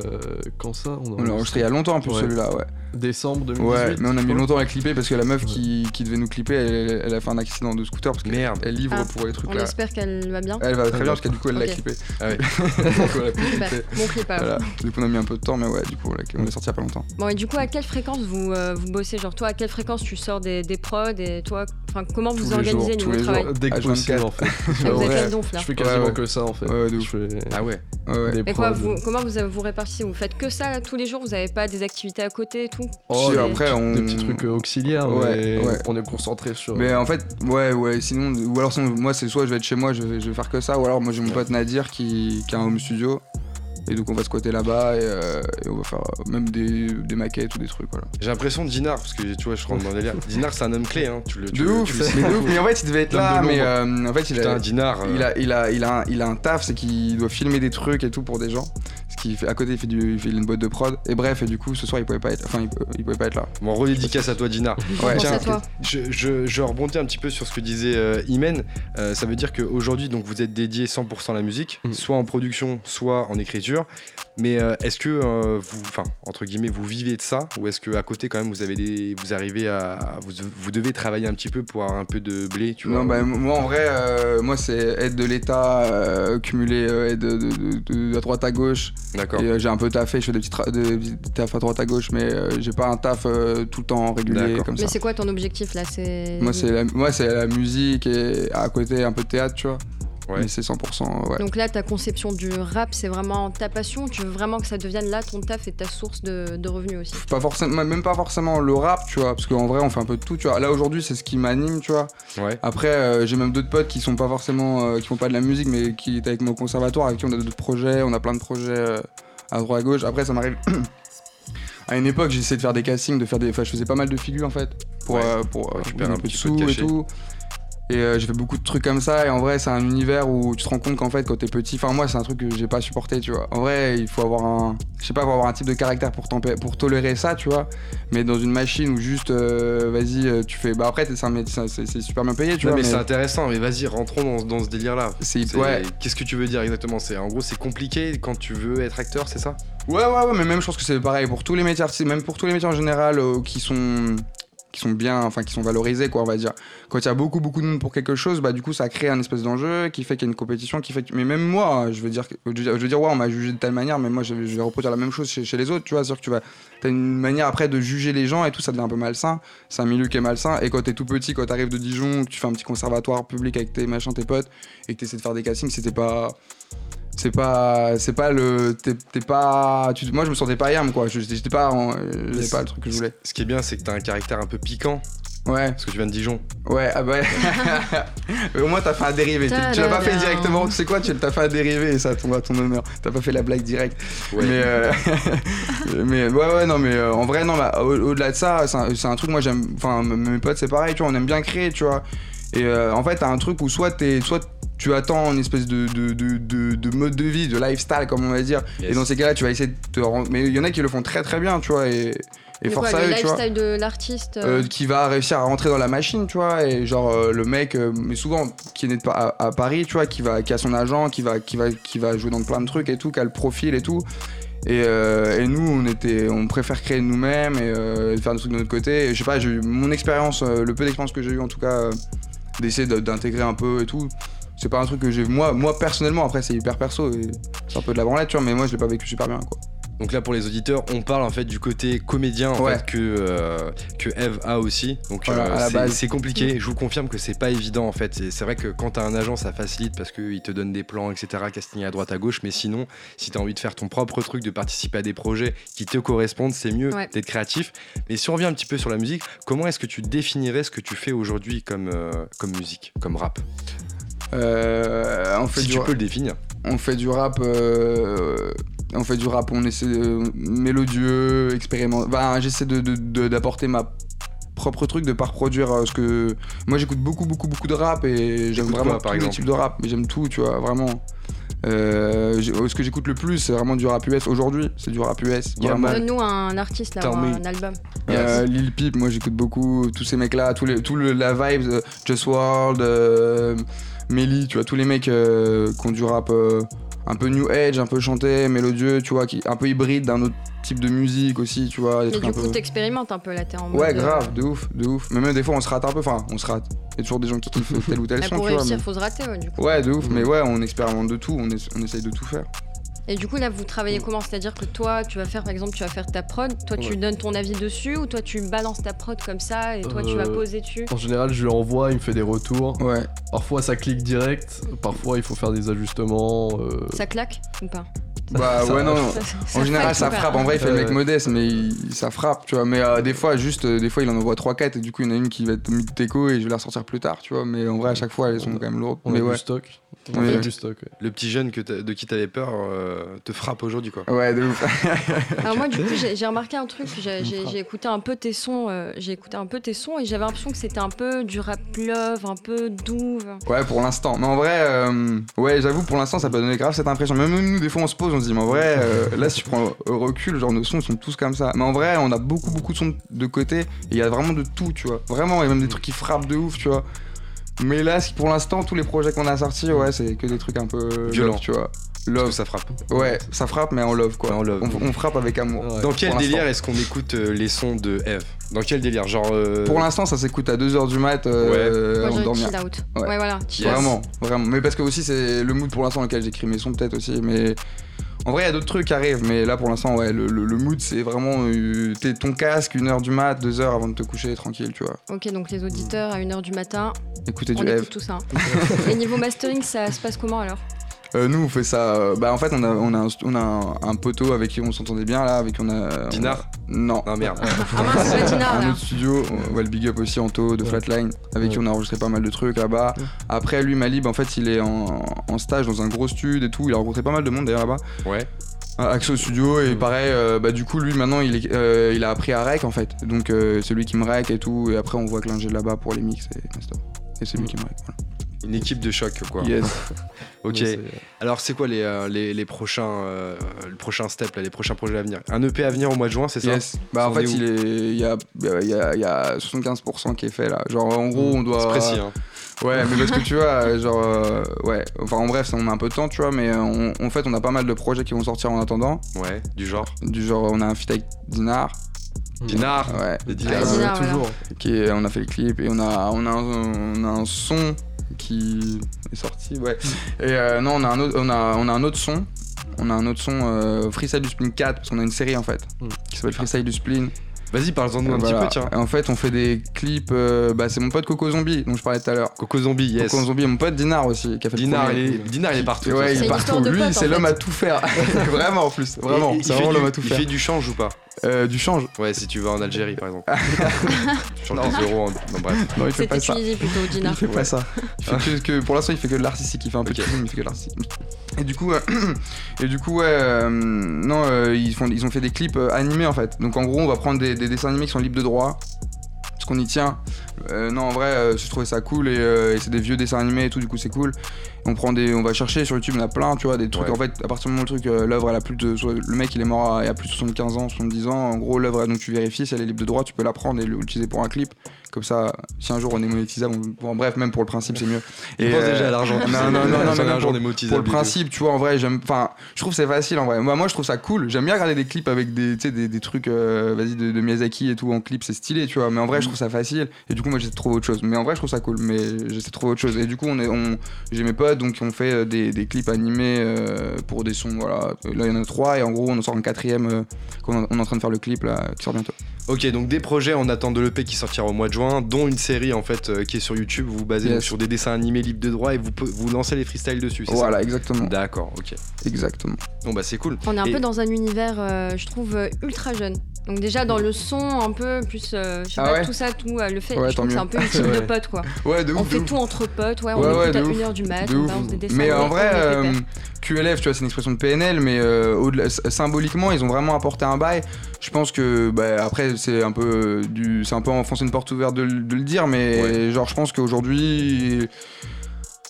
quand ça On l'a enregistré il y a longtemps en plus Ouais. celui-là, ouais. Décembre 2018. Ouais, mais on a mis je crois. longtemps à clipper parce que la meuf qui, qui devait nous clipper, elle, elle a fait un accident de scooter parce qu'elle Merde. elle livre Ah, pour les trucs On là. espère qu'elle va bien. Elle va très bien parce que du coup elle l'a clippé. Ah ouais. On. Bon. Voilà. Du coup on a mis un peu de temps, mais ouais, du coup on l'a on l'a sorti il y a pas longtemps. Bon, et du coup, à quelle fréquence vous, euh, vous bossez? Genre, toi, à quelle fréquence tu sors des, des prods et toi, enfin, comment vous Tous les organisez jours, tous niveau les travail? jours. Dès que H24. possible en fait. Vous avez Ouais. quel donf là Je fais quasiment Ouais, ouais. que ça en fait. Ouais, ouais, de je fais Ah ouais. Des Et quoi, vous, comment vous vous répartissez? Vous faites que ça là, tous les jours? Vous avez pas des activités à côté? Et tout Oh, Si, des après, petits- on- Des petits trucs euh, auxiliaires, Ouais, mais ouais. on est concentré sur. Mais en fait, ouais, ouais, sinon, ou alors sinon, moi c'est soit je vais être chez moi, je vais, je vais faire que ça, ou alors moi j'ai mon pote Nadir qui, qui a un home studio, et donc on va squatter là-bas et, euh, et on va faire euh, même des, des maquettes ou des trucs, voilà. J'ai l'impression de Dinar, parce que tu vois, je rentre dans le délire. Dinar, c'est un homme clé, hein. Tu le, tu De le- ouf, tu le sais. mais de ouf, mais en fait il devait être là, mais euh, en fait il Putain, a, Dinar. euh, il a, il a, il a, un, il a un taf, c'est qu'il doit filmer des trucs et tout pour des gens. Qui fait, à côté il fait, du, il fait une boîte de prod, et bref, et du coup ce soir il pouvait pas être, enfin il, pouvait pas être là. Bon, redédicace à toi, Dinar. Ouais, Pense Tiens, à toi. Je, je, je rebondis un petit peu sur ce que disait euh, Imen. Euh, ça veut dire qu'aujourd'hui, donc, vous êtes dédié 100% à la musique, Mm. soit en production, soit en écriture. Mais euh, est-ce que euh, vous, enfin, entre guillemets, vous vivez de ça? Ou est-ce que à côté quand même vous avez des, vous arrivez à, vous, vous devez travailler un petit peu pour avoir un peu de blé, tu vois? Non, bah, moi en vrai, euh, moi c'est aide de l'État, euh, cumuler euh, aide de, de- de- de- à droite à gauche. D'accord. Et euh, j'ai un peu taffé, je fais des petits, tra- des petits tafs à droite à gauche, mais euh, j'ai pas un taf euh, tout le temps régulier D'accord. comme Mais ça. c'est quoi ton objectif là? C'est Moi c'est la, moi c'est la musique et à côté un peu de théâtre, tu vois. Ouais. Mais c'est 100%, ouais. Donc là, ta conception du rap, c'est vraiment ta passion. Tu veux vraiment que ça devienne là ton taf et ta source de, de revenus aussi. Pas forcément, même pas forcément le rap, tu vois, parce qu'en vrai on fait un peu de tout, tu vois. Là aujourd'hui c'est ce qui m'anime, tu vois. Ouais. Après, euh, j'ai même d'autres potes qui sont pas forcément, euh, qui font pas de la musique, mais qui étaient avec moi au conservatoire, avec qui on a d'autres projets, on a plein de projets euh, à droite à gauche. Après, ça m'arrive. à une époque, j'essayais de faire des castings, de faire des, enfin, je faisais pas mal de figures en fait, pour Ouais. euh, pour euh, Récupérer un un peu de petit peu de sous et tout. Et euh, j'ai fait beaucoup de trucs comme ça, et en vrai, c'est un univers où tu te rends compte qu'en fait, quand t'es petit, enfin, moi, c'est un truc que j'ai pas supporté, tu vois. En vrai, il faut avoir un, je sais pas, faut avoir un type de caractère pour, pour tolérer ça, tu vois. Mais dans une machine où juste, euh, vas-y, euh, tu fais, bah après, c'est super bien payé, tu Non, vois. mais, c'est intéressant, mais vas-y, rentrons dans, dans ce délire-là. c'est, C'est- ouais. Qu'est-ce que tu veux dire exactement? C'est en gros, c'est compliqué quand tu veux être acteur, c'est ça? Ouais, ouais, ouais, mais même je pense que c'est pareil pour tous les métiers artistiques, même pour tous les métiers en général euh, qui sont qui sont bien, enfin qui sont valorisés quoi, on va dire. Quand il y a beaucoup beaucoup de monde pour quelque chose, bah du coup ça crée un espèce d'enjeu qui fait qu'il y a une compétition, qui fait que... mais même moi, je veux dire, je veux dire ouais, on m'a jugé de telle manière, mais moi je vais, reproduire la même chose chez, les autres, tu vois, c'est-à-dire que tu vas, t'as une manière après de juger les gens et tout, ça devient un peu malsain. C'est un milieu qui est malsain et quand t'es tout petit, quand t'arrives de Dijon, que tu fais un petit conservatoire public avec tes machins, tes potes et que t'essaies de faire des castings, c'était pas c'est pas c'est pas le t'es t'es pas tu- moi je me sentais pas Yam quoi. Je- j'étais pas j'avais pas le truc que je voulais. Ce qui est bien, c'est que t'as un caractère un peu piquant, ouais. Parce que tu viens de Dijon. ouais ah bah Mais au moins t'as fait un dérivé. Tu, tu l'as pas fait directement. Tu sais quoi tu t'as fait un dérivé et ça tombe à ton honneur. T'as pas fait la blague directe. Ouais. mais euh, mais ouais ouais non mais euh, en vrai non bah, au- au-delà de ça c'est un, un truc moi j'aime enfin mes potes c'est pareil tu vois on aime bien créer tu vois et euh, en fait t'as un truc où soit t'es soit tu attends une espèce de, de, de, de, de mode de vie, de lifestyle comme on va dire. Yes. Et dans ces cas-là, tu vas essayer de te rendre. Mais il y en a qui le font très très bien, tu vois. Et, et force quoi, à le eux, tu vois. lifestyle de l'artiste. euh, Euh, qui va réussir à rentrer dans la machine, tu vois, et genre euh, le mec, euh, mais souvent qui est né à, à Paris, tu vois, qui va, qui a son agent, qui va, qui va, qui va jouer dans plein de trucs et tout, qui a le profil et tout. Et, euh, et nous, on était, on préfère créer nous-mêmes et euh, faire des trucs de notre côté. Et je sais pas, j'ai eu mon expérience, euh, le peu d'expérience que j'ai eu en tout cas, euh, d'essayer de- d'intégrer un peu et tout. C'est pas un truc que j'ai, moi, moi personnellement, après c'est hyper perso et c'est un peu de la branlette, tu vois, mais moi je l'ai pas vécu super bien, quoi. Donc là, pour les auditeurs, on parle en fait du côté comédien en Ouais. fait, que, euh, que Eve a aussi. Donc Voilà, euh, c'est- compliqué. Je vous confirme que c'est pas évident en fait. Et C'est vrai que quand t'as un agent, ça facilite parce qu'il te donne des plans, etc. Casting à droite, à gauche. Mais sinon, si t'as envie de faire ton propre truc, de participer à des projets qui te correspondent, c'est mieux Ouais. d'être créatif. Mais si on revient un petit peu sur la musique, comment est-ce que tu définirais ce que tu fais aujourd'hui comme, euh, comme musique, comme rap? Euh, on fait Si du tu peux le définir. on fait du rap euh, on fait du rap on essaie de mélodieux expérimental enfin, j'essaie de, de- de- d'apporter ma propre truc de pas reproduire euh, ce que moi j'écoute beaucoup beaucoup beaucoup de rap et j'aime vraiment quoi, par tous les types de rap mais j'aime tout tu vois vraiment. Euh, j'ai- ce que j'écoute le plus c'est vraiment du rap US aujourd'hui c'est du rap US. Donne-nous un artiste là, ou un album. Euh, Lil Peep, moi j'écoute beaucoup tous ces mecs-là, tous les, tout le, la vibe, Just World, euh, Melly, tu vois, tous les mecs euh, qui ont du rap euh, un peu new age, un peu chanté, mélodieux, tu vois, qui, un peu hybride d'un autre type de musique aussi, tu vois. Des trucs du coup, peu... t'expérimentes un peu là, t'es en mode. Ouais, euh, grave, de ouf, de ouf. Mais même des fois on se rate un peu, enfin on se rate. Il y a toujours des gens qui kiffent tel ou tel son, pour tu vois. réussir, mais- faut se rater, ouais, du coup. Ouais, de ouf, mais ouais, on expérimente de tout, on, es- on essaye de tout faire. Et du coup, là, vous travaillez comment? C'est-à-dire que toi, tu vas faire, par exemple, tu vas faire ta prod, toi, tu Ouais. donnes ton avis dessus, ou toi, tu balances ta prod comme ça, et toi, tu vas Euh, poser dessus? En général, je lui envoie, il me fait des retours. Ouais. Parfois, ça clique direct. Parfois, il faut faire des ajustements. euh, Ça claque ou pas? Bah ça- ouais, non. Ça- ça En général, frappe ça frappe. En vrai, il fait le mec Ouais. modeste, mais il- ça frappe, tu vois. Mais euh, des fois, juste, euh, des fois, il en envoie 3-4 et du coup, il y en a une qui va être mise de teco et je vais la ressortir plus tard, tu vois. Mais en vrai, à chaque fois, elles sont quand même lourdes. On mais a ouais. du stock. On Ouais. a du stock, ouais. Le petit jeune que de qui t'avais peur euh, te frappe aujourd'hui quoi. Ouais, de ouf. Alors moi, du coup, j'ai remarqué un truc. J'ai écouté un peu tes sons. euh, j'ai écouté un peu tes sons et j'avais l'impression que c'était un peu du rap love, un peu douve. Ouais, pour l'instant. Mais en vrai, euh, ouais, j'avoue, pour l'instant, ça peut donner grave cette impression. Même nous, des fois, on se pose, on se dit, mais en vrai, euh, là, si tu prends le recul, genre, nos sons, ils sont tous comme ça. Mais en vrai, on a beaucoup, beaucoup de sons de côté. Et il y a vraiment de tout, tu vois. Vraiment, il y a même des trucs qui frappent de ouf, tu vois. Mais là, pour l'instant, tous les projets qu'on a sortis, ouais, c'est que des trucs un peu Violents. tu vois. Love. ça frappe. Ouais, ça frappe, mais en love, quoi. Mais en love. On, on frappe avec amour. Ouais. Dans quel délire est-ce qu'on écoute euh, les sons de Eve? Dans quel délire? Genre. euh, Pour l'instant, ça s'écoute à 2h du mat euh, Moi, dormir. chill out. Ouais. Ouais, voilà. Yes. Vraiment, vraiment. Mais parce que aussi c'est le mood pour l'instant dans lequel j'écris mes sons peut-être aussi. Mais en vrai il y a d'autres trucs qui arrivent. Mais là pour l'instant ouais le, le- le mood c'est vraiment euh, t'es ton casque une heure du mat, deux heures avant de te coucher tranquille tu vois. Ok, donc les auditeurs à 1h du matin, Écouter on du écoute Eve. tout ça. Et niveau mastering, ça se passe comment alors? Euh, nous on fait ça. euh, bah en fait on a on a un, on a un, un poteau avec qui on s'entendait bien là avec qui on a. Dinard on a- Non. Ah merde. Ah mince, c'est pas Dinard, un là. autre studio, ouais, le Big Up aussi Anto de Ouais. Flatline, avec qui on a enregistré pas mal de trucs là-bas. Ouais. Après lui Malib en fait il est en, en stage dans un gros studio et tout, il a rencontré pas mal de monde d'ailleurs là-bas. Ouais. Ah, Axo Studio et pareil euh, bah du coup lui maintenant il, est, euh, il a appris à rec en fait donc euh, c'est lui qui me rec et tout et après on voit que l'ingé là-bas pour les mix et et c'est lui qui me rec voilà. Une équipe de choc quoi. Yes. Ok. C'est- Alors c'est quoi les, euh, les, les prochains euh, le prochain step là, les prochains projets à venir? Un EP à venir au mois de juin, c'est ça? Yes. Bah en fait il est il y a il y a, y a 75% qui est fait là genre en gros on doit C'est précis hein. Ouais, mais parce que tu vois, genre, euh, ouais, enfin en bref, on a un peu de temps, tu vois, mais euh, on- en fait, on a pas mal de projets qui vont sortir en attendant. Ouais, du genre? Du genre, on a un feat avec Dinar, Dinar? Ouais. Les Ah, Dinar. Dinar, voilà. toujours. Qui est- on a fait le clip et on a, on a, un, on a un son qui est sorti, ouais. Et euh, non, on a, un autre, on, a, on a un autre son. On a un autre son, euh, Freestyle du Spleen 4, parce qu'on a une série en fait, Mm. qui s'appelle Freestyle du Spleen. Vas-y, parle-en un Voilà. petit peu, tiens. Et en fait, on fait des clips. euh, bah, c'est mon pote Coco Zombie, dont je parlais tout à l'heure. Coco Zombie, yes. Coco Zombie, mon pote Dinar aussi, qui a fait Dinar, le il est, Dinar, il est partout. Ouais, il est partout. Lui, c'est l'homme à tout faire. vraiment en plus. Vraiment, il c'est vraiment du- l'homme à tout Il faire. fait du change ou pas Euh, du change. Ouais, si tu vas en Algérie, par exemple. tu changes des euros en. Non, bref. Non, il fait pas ça. Tunisie plutôt, Dina. Il fait pas ça. Il fait que, que- pour l'instant, il fait que de l'artistique. Il fait un peu de film, il fait que de l'artistique. Et du coup, euh, et du coup, ouais, euh, non, euh, ils font, ils ont fait des clips euh, animés en fait. Donc en gros, on va prendre des, des dessins animés qui sont libres de droit. Parce qu'on y tient. Euh, non, en vrai, euh, je trouvais ça cool et, euh, et c'est des vieux dessins animés et tout. Du coup, c'est cool. On prend des, on va chercher sur YouTube, il y en a plein, tu vois, des trucs. Ouais. En fait, à partir du moment où le truc, euh, l'œuvre, elle a plus de, le mec, il est mort à- il y a plus de 75 ans, 70 ans. En gros, l'œuvre, donc tu vérifies si elle est libre de droit, tu peux la prendre et l'utiliser pour un clip. Comme ça, si un jour on est monétisable, on- bon, bref, même pour le principe, c'est mieux. Et, pense euh, déjà à l'argent. non, non, non, non, mais l'argent pour- pour le principe, tu vois, en vrai, j'aime. Enfin, je trouve c'est facile en vrai. Moi, moi, je trouve ça cool. J'aime bien regarder des clips avec des, tu sais, des, des trucs, euh, vas-y, de, de Miyazaki et tout en clip, c'est stylé, tu vois. Mais en vrai, je trouve ça facile. Et du coup, moi, j'essaie de trouver autre chose. Mais en vrai, je trouve ça cool. Mais j'essaie de trouver autre chose. Et du coup, on est, on, j'ai mes potes, donc on fait euh, des, des clips animés euh, pour des sons, voilà. Là, il y en a trois. Et en gros, on en sort un quatrième. euh, qu'on est- on est en train de faire le clip là, qui sort bientôt. Ok, donc des projets en attente de l'EP qui sortira au mois de juin, dont une série en fait euh, qui est sur YouTube. Vous vous basez Yes. donc sur des dessins animés libres de droit et vous, vous lancez les freestyles dessus, Voilà, ça exactement. D'accord, ok. Exactement. Bon bah c'est cool. On est un Et- peu dans un univers, euh, je trouve, euh, ultra jeune. Donc déjà dans le son, un peu plus, euh, je sais Ah pas, ouais tout ça, tout, euh, le fait, Ouais, je trouve tant que c'est un peu une team de potes, quoi. Ouais, de On ouf. fait de ouf. tout entre potes, ouais, on Ouais, ouais, écoute de à ouf. 1h du mat, De on dessins. Mais en vrai, euh. QLF, tu vois, c'est une expression de PNL, mais euh, symboliquement, ils ont vraiment apporté un bail. Je pense que, bah, après, c'est un peu du, c'est un peu enfoncer une porte ouverte de, le- de le dire, mais genre, je pense qu'aujourd'hui.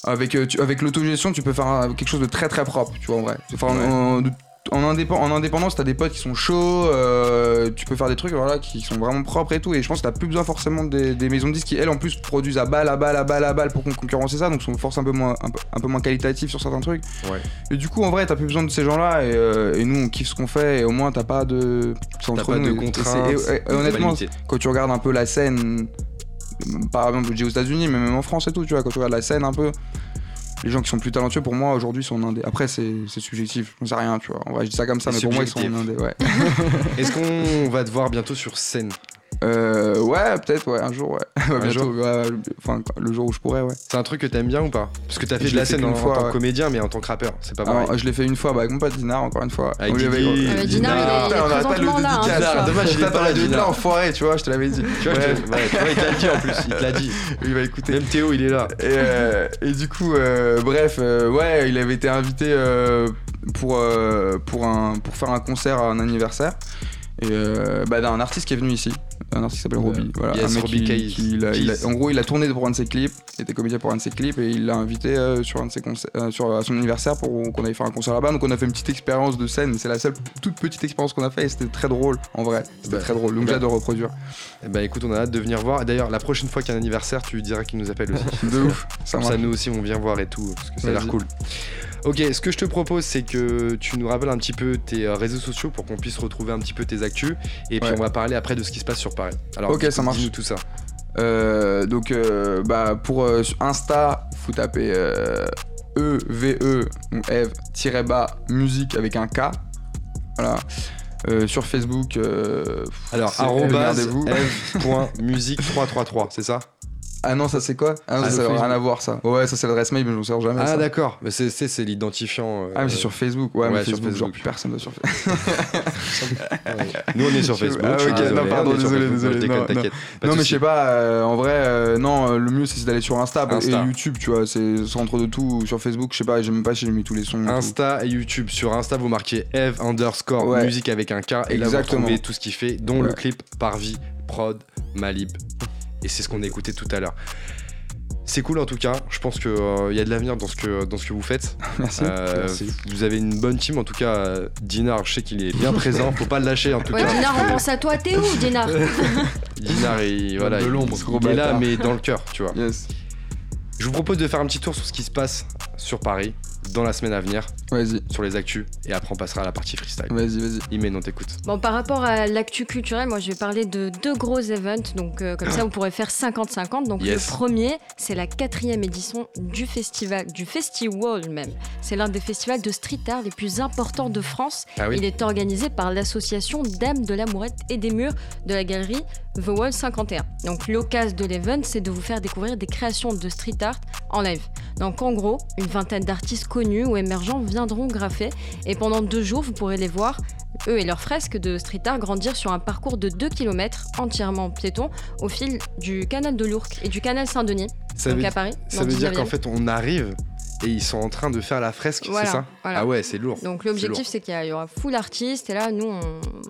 Avec, euh, tu- avec l'autogestion, tu peux faire quelque chose de très très propre, tu vois, en vrai. Enfin, Ouais. En indépen- en indépendance, t'as des potes qui sont chauds, euh, tu peux faire des trucs voilà, qui sont vraiment propres et tout. Et je pense que t'as plus besoin forcément des, des maisons de disques qui, elles, en plus, produisent à balle, à balle, à balle, à balle pour con- concurrencer ça, donc sont force un peu moins, un peu, un peu moins qualitatifs sur certains trucs. Ouais. Et du coup, en vrai, t'as plus besoin de ces gens-là, et, euh, et nous, on kiffe ce qu'on fait, et au moins, t'as pas de. C'est entre pas nous, de contraintes. et- honnêtement, quand tu regardes un peu la scène, par exemple, je dis aux États-Unis, mais même en France et tout, tu vois, quand tu regardes la scène un peu, les gens qui sont plus talentueux pour moi aujourd'hui sont indés. Après, c'est c'est subjectif, j'en sais rien, tu vois. En vrai, je dis ça comme ça, mais pour moi, ils sont indés, ouais. Est-ce qu'on va te voir bientôt sur scène? Euh, ouais, peut-être, ouais, un jour, ouais. Un bientôt, jour ouais, enfin, le jour où je pourrais, ouais. C'est un truc que t'aimes bien ou pas? Parce que t'as fait Je de la l'ai scène en, qu'une en fois, tant que ouais. comédien, mais en tant que rappeur, c'est pas pareil. Alors, je l'ai fait une fois bah, avec mon pote Dinar, encore une fois. Avec mais Dinar, il est- il est Putain, on arrête pas le présentement là, hein, dédicacer. ce soir. Dommage, il est T'as pas de Dinar. enfoiré, tu vois, je te l'avais dit. Tu vois, je te- ouais, tu vois, il te l'a dit en plus, il te l'a dit. il va écouter. Même Théo, il est là. Et, euh, et du coup, euh, bref, euh, ouais, il avait été invité pour, euh, pour, un, pour faire un concert à un anniversaire. Et euh, bah, d'un artiste qui est venu ici, un artiste qui s'appelle Ouais. Roby. Voilà, Yes, un mec Roby qui, Keys. qui- il a- il a- Keys. en gros, il a tourné pour un de ses clips, il était comédien pour un de ses clips et il l'a invité euh, sur un de ses concerts, euh, sur à son anniversaire pour qu'on aille faire un concert là-bas. Donc on a fait une petite expérience de scène, c'est la seule toute petite expérience qu'on a fait et c'était très drôle en vrai. C'était Bah, très drôle. Donc bah. j'adore reproduire. Ben écoute, on a hâte de venir voir. D'ailleurs, la prochaine fois qu'il y a un anniversaire, tu diras qu'il nous appelle aussi. De ouf. Ça Comme ça, nous aussi, on vient voir et tout, parce que ça a l'air cool. Ok, ce que je te propose, c'est que tu nous rappelles un petit peu tes euh, réseaux sociaux pour qu'on puisse retrouver un petit peu tes actus. Et puis, Ouais. on va parler après de ce qui se passe sur Paris. Alors, Ok, ça marche. Dis-nous tout ça. Euh, donc, euh, bah, pour euh, sur Insta, faut taper euh, E, V, E, ou Eve, tiré bas, musique avec un K. Voilà. Euh, sur Facebook, euh, Alors, arrobase regardez-vous. f.musique333, c'est ça? Ah non, ça c'est quoi Ah, non, Ah, ça, n'a rien à voir ça. Ouais, ça c'est l'adresse mail, mais je m'en sers jamais. Ah, d'accord. Mais c'est- c'est l'identifiant. euh, Ah, mais c'est sur Facebook. Ouais, ouais, mais sur Facebook, genre Facebook. personne sur Facebook. Nous, on est sur Facebook. Ah, ok, désolé, non, pardon, désolé, non. Pas mais je sais pas, euh, en vrai, euh, non, le mieux c'est d'aller sur Insta, Insta. et YouTube, tu vois, c'est centre de tout. Sur Facebook, je sais pas, j'aime pas si j'ai mis tous les sons. Insta et YouTube. Sur Insta, vous marquez Eve underscore Ouais. musique avec un K. Et là, vous tout ce qu'il fait, dont le clip Parvis, Prod, Malib. Et c'est ce qu'on a écouté tout à l'heure. C'est cool en tout cas. Je pense qu'il y a de l'avenir dans, ce que- dans ce que vous faites. Merci. Euh, Merci. Vous avez une bonne team. En tout cas, euh, Dinar, je sais qu'il est bien présent. Faut pas le lâcher en tout Ouais, cas. Dinar, on pense à toi, t'es où, Dinar Dinar, il, voilà, de il, l'ombre, il gros est là, mais dans le cœur, tu vois. Yes. Je vous propose de faire un petit tour sur ce qui se passe sur Paris. Dans la semaine à venir Vas-y, sur les actus et après on passera à la partie freestyle. vas-y, vas-y. Imen, on t'écoute. Bon, par rapport à l'actu culturelle, moi je vais parler de deux gros events, donc euh, comme ça vous pourrez faire 50-50. Donc Yes. le premier, c'est la quatrième édition du festival, du Festiwall même. C'est l'un des festivals de street art les plus importants de France. Ah oui Il est organisé par l'association Dames de l'Amourette et des Murs de la galerie The Wall 51. Donc l'occasion de l'event, c'est de vous faire découvrir des créations de street art en live. Donc en gros, une vingtaine d'artistes connus ou émergents viendront graffer et pendant deux jours, vous pourrez les voir eux et leurs fresques de street art grandir sur un parcours de 2 km entièrement piéton au fil du canal de l'Ourcq et du canal Saint-Denis, donc veut, à Paris. ça veut dire 19e. qu'en fait on arrive et ils sont en train de faire la fresque, Voilà, c'est ça voilà. Ah ouais, c'est lourd. Donc l'objectif c'est qu'il y, aura full artistes et là nous on,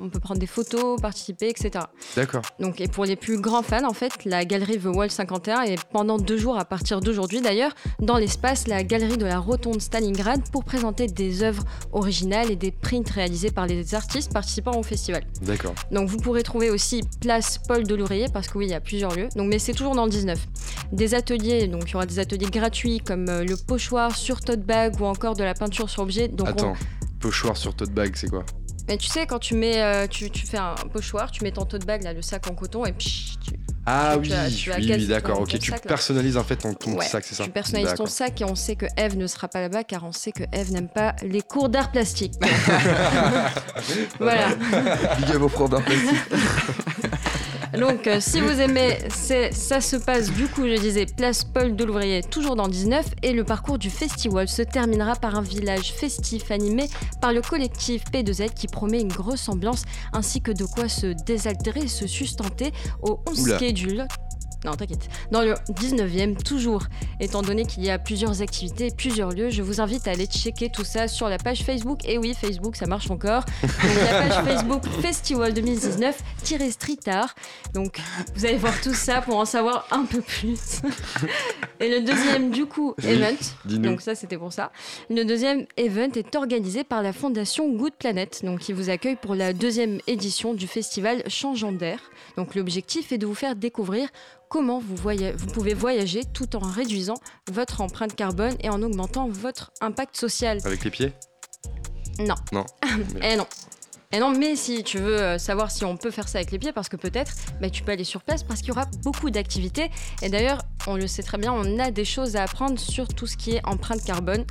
on peut prendre des photos, participer, etc. D'accord. Donc, et pour les plus grands fans, en fait, la galerie The Wall 51 est pendant deux jours à partir d'aujourd'hui d'ailleurs dans l'espace la galerie de la Rotonde Stalingrad pour présenter des œuvres originales et des prints réalisés par les artistes participant au festival. D'accord. Donc vous pourrez trouver aussi place Paul Delourier parce que oui, il y a plusieurs lieux. Donc mais c'est toujours dans le 19. Des ateliers, donc il y aura des ateliers gratuits comme euh, le pochoir sur tote bag ou encore de la peinture sur objet. Donc on- Attends, pochoir sur tote bag, c'est quoi? Mais tu sais quand tu mets euh, tu, tu fais un pochoir, tu mets ton tote bag là le sac en coton et psh, tu, Ah Tu oui, as- tu as oui, oui, d'accord. Ok, tu personnalises en fait ton, ton Ouais, petit sac, c'est ça? tu personnalises ton sac et on sait que Eve ne sera pas là-bas car on sait que Eve n'aime pas les cours d'art plastique. voilà. Big up aux profs d'art plastique. Donc, euh, si vous aimez, ça se passe du coup, je disais, place Paul de l'Ouvrier, toujours dans le 19, et le parcours du festival se terminera par un village festif animé par le collectif P2Z qui promet une grosse ambiance ainsi que de quoi se désaltérer et se sustenter au 11 Oula. schedule. Non, t'inquiète. Dans le 19e, toujours. Étant donné qu'il y a plusieurs activités, plusieurs lieux, je vous invite à aller checker tout ça sur la page Facebook. Et oui, Facebook, ça marche encore. Donc, la page Facebook Festival 2019-Street Art. Donc, vous allez voir tout ça pour en savoir un peu plus. Et le deuxième, du coup, Oui, event. Donc, ça, c'était pour ça. Le deuxième event est organisé par la fondation Good Planet, donc qui vous accueille pour la deuxième édition du festival Changeant d'air. Donc, l'objectif est de vous faire découvrir comment vous, voya- vous pouvez voyager tout en réduisant votre empreinte carbone et en augmentant votre impact social. Avec les pieds? Non. Non. Eh non. Eh non, mais si tu veux euh, savoir si on peut faire ça avec les pieds, parce que peut-être, bah, tu peux aller sur place parce qu'il y aura beaucoup d'activités. Et d'ailleurs, on le sait très bien, on a des choses à apprendre sur tout ce qui est empreinte carbone.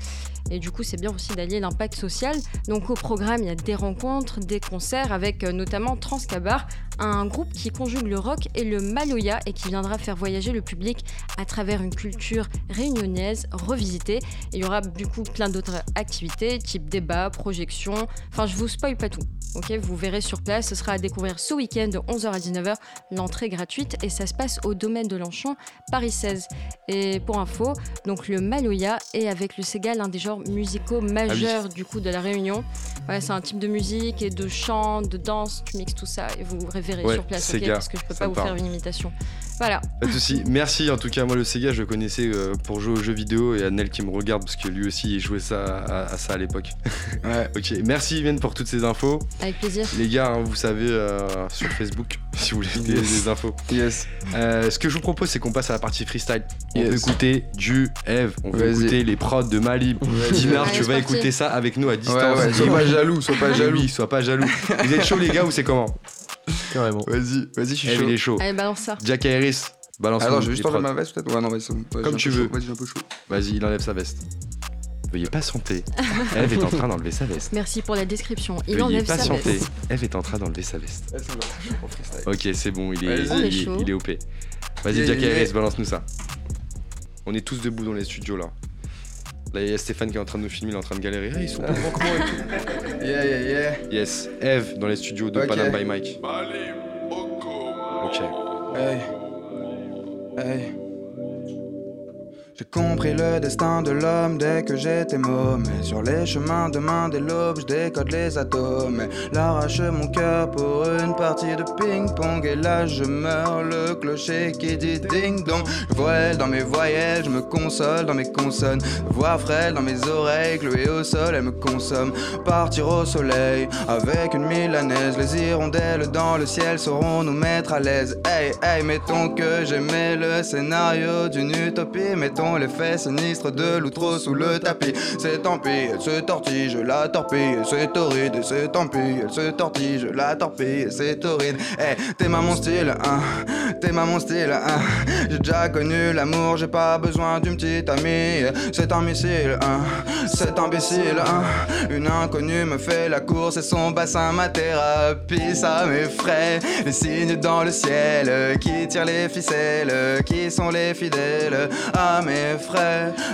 Et du coup, c'est bien aussi d'allier l'impact social. Donc au programme, il y a des rencontres, des concerts avec euh, notamment Transcabar, un groupe qui conjugue le rock et le maloya et qui viendra faire voyager le public à travers une culture réunionnaise revisitée. Et il y aura du coup plein d'autres activités, type débat, projection. Enfin, je vous spoil pas tout. Ok, vous verrez sur place. Ce sera à découvrir ce week-end de 11h à 19h. L'entrée gratuite et ça se passe au domaine de Lanchon, Paris 16. Et pour info, donc le maloya est avec le Sega l'un des genres musicaux majeurs du coup de la Réunion. Ouais, c'est un type de musique et de chant, de danse. Tu mixes tout ça et vous verrez Ouais, sur place. parce que je peux ça pas vous faire une imitation. Voilà. Pas de soucis. Merci en tout cas. Moi, le Sega, je le connaissais euh, pour jouer aux jeux vidéo et Annel qui me regarde parce que lui aussi il jouait ça à, à ça à l'époque. Ouais. ok, merci Yven pour toutes ces infos. Avec plaisir. Les gars, hein, vous savez, euh, sur Facebook, si vous voulez des, infos. Yes. Euh, ce que je vous propose, c'est qu'on passe à la partie freestyle. On Yes. veut écouter du Eve, on veut écouter les prods de Malib. Dinar, Allez, tu vas parti. écouter ça avec nous à Ouais, distance. ouais, sois pas jaloux, sois pas jaloux. Oui, sois pas jaloux. Vous êtes chaud les gars ou c'est comment? Carrément. Vas-y, vas-y, je suis Eve, chaud. il est chaud. Allez, balance ça. Jack Harris, balance Attends, je vais juste enlever ma veste peut-être Ouais, non, vas-y, c'est bon. Ouais, Comme j'ai tu peu veux. chaud. Vas-y, j'ai un peu chaud. Vas-y, il enlève sa veste. Veuillez patienter. Eve est en train d'enlever sa veste. Merci pour la description. Il Veuillez enlève sa patienter. veste. Eve est en train d'enlever sa veste. Ouais, ça va, je suis en freestyle. Ok, c'est bon, il est, Vas-y. On est il, est, chaud. il est OP. Vas-y, Yeah, Jack yeah. Harris, balance-nous ça. On est tous debout dans les studios là. Là, il y a Stéphane qui est en train de nous filmer, il est en train de galérer. Ah, ils sont pas grands que moi et tout. Yeah, yeah, yeah. Yes, Eve dans les studios de Ok. Panam by Mike. Ok. Hey. Hey. J'ai compris le destin de l'homme dès que j'étais môme. Sur les chemins de main des lobes, je décode les atomes. L'arrache mon cœur pour une partie de ping-pong. Et là, je meurs, le clocher qui dit ding-dong. Je voile dans mes voyelles, je me console dans mes consonnes. Voix frêle dans mes oreilles, clouée au sol, elle me consomme. Partir au soleil avec une milanaise. Les hirondelles dans le ciel sauront nous mettre à l'aise. Hey, hey, mettons que j'aimais le scénario d'une utopie. Les faits sinistres de l'outro sous le tapis. C'est tant pis, elle se tortille, la torpille, c'est horrible, c'est tant pis, elle se tortille, la torpille, c'est horrible. Eh, t'es ma mon style, hein, t'es ma mon style, hein. J'ai déjà connu l'amour, j'ai pas besoin d'une petite amie. C'est un missile, hein, c'est imbécile, hein. Une inconnue me fait la course et son bassin ma thérapie, ça m'effraie. Les signes dans le ciel qui tirent les ficelles, qui sont les fidèles à mes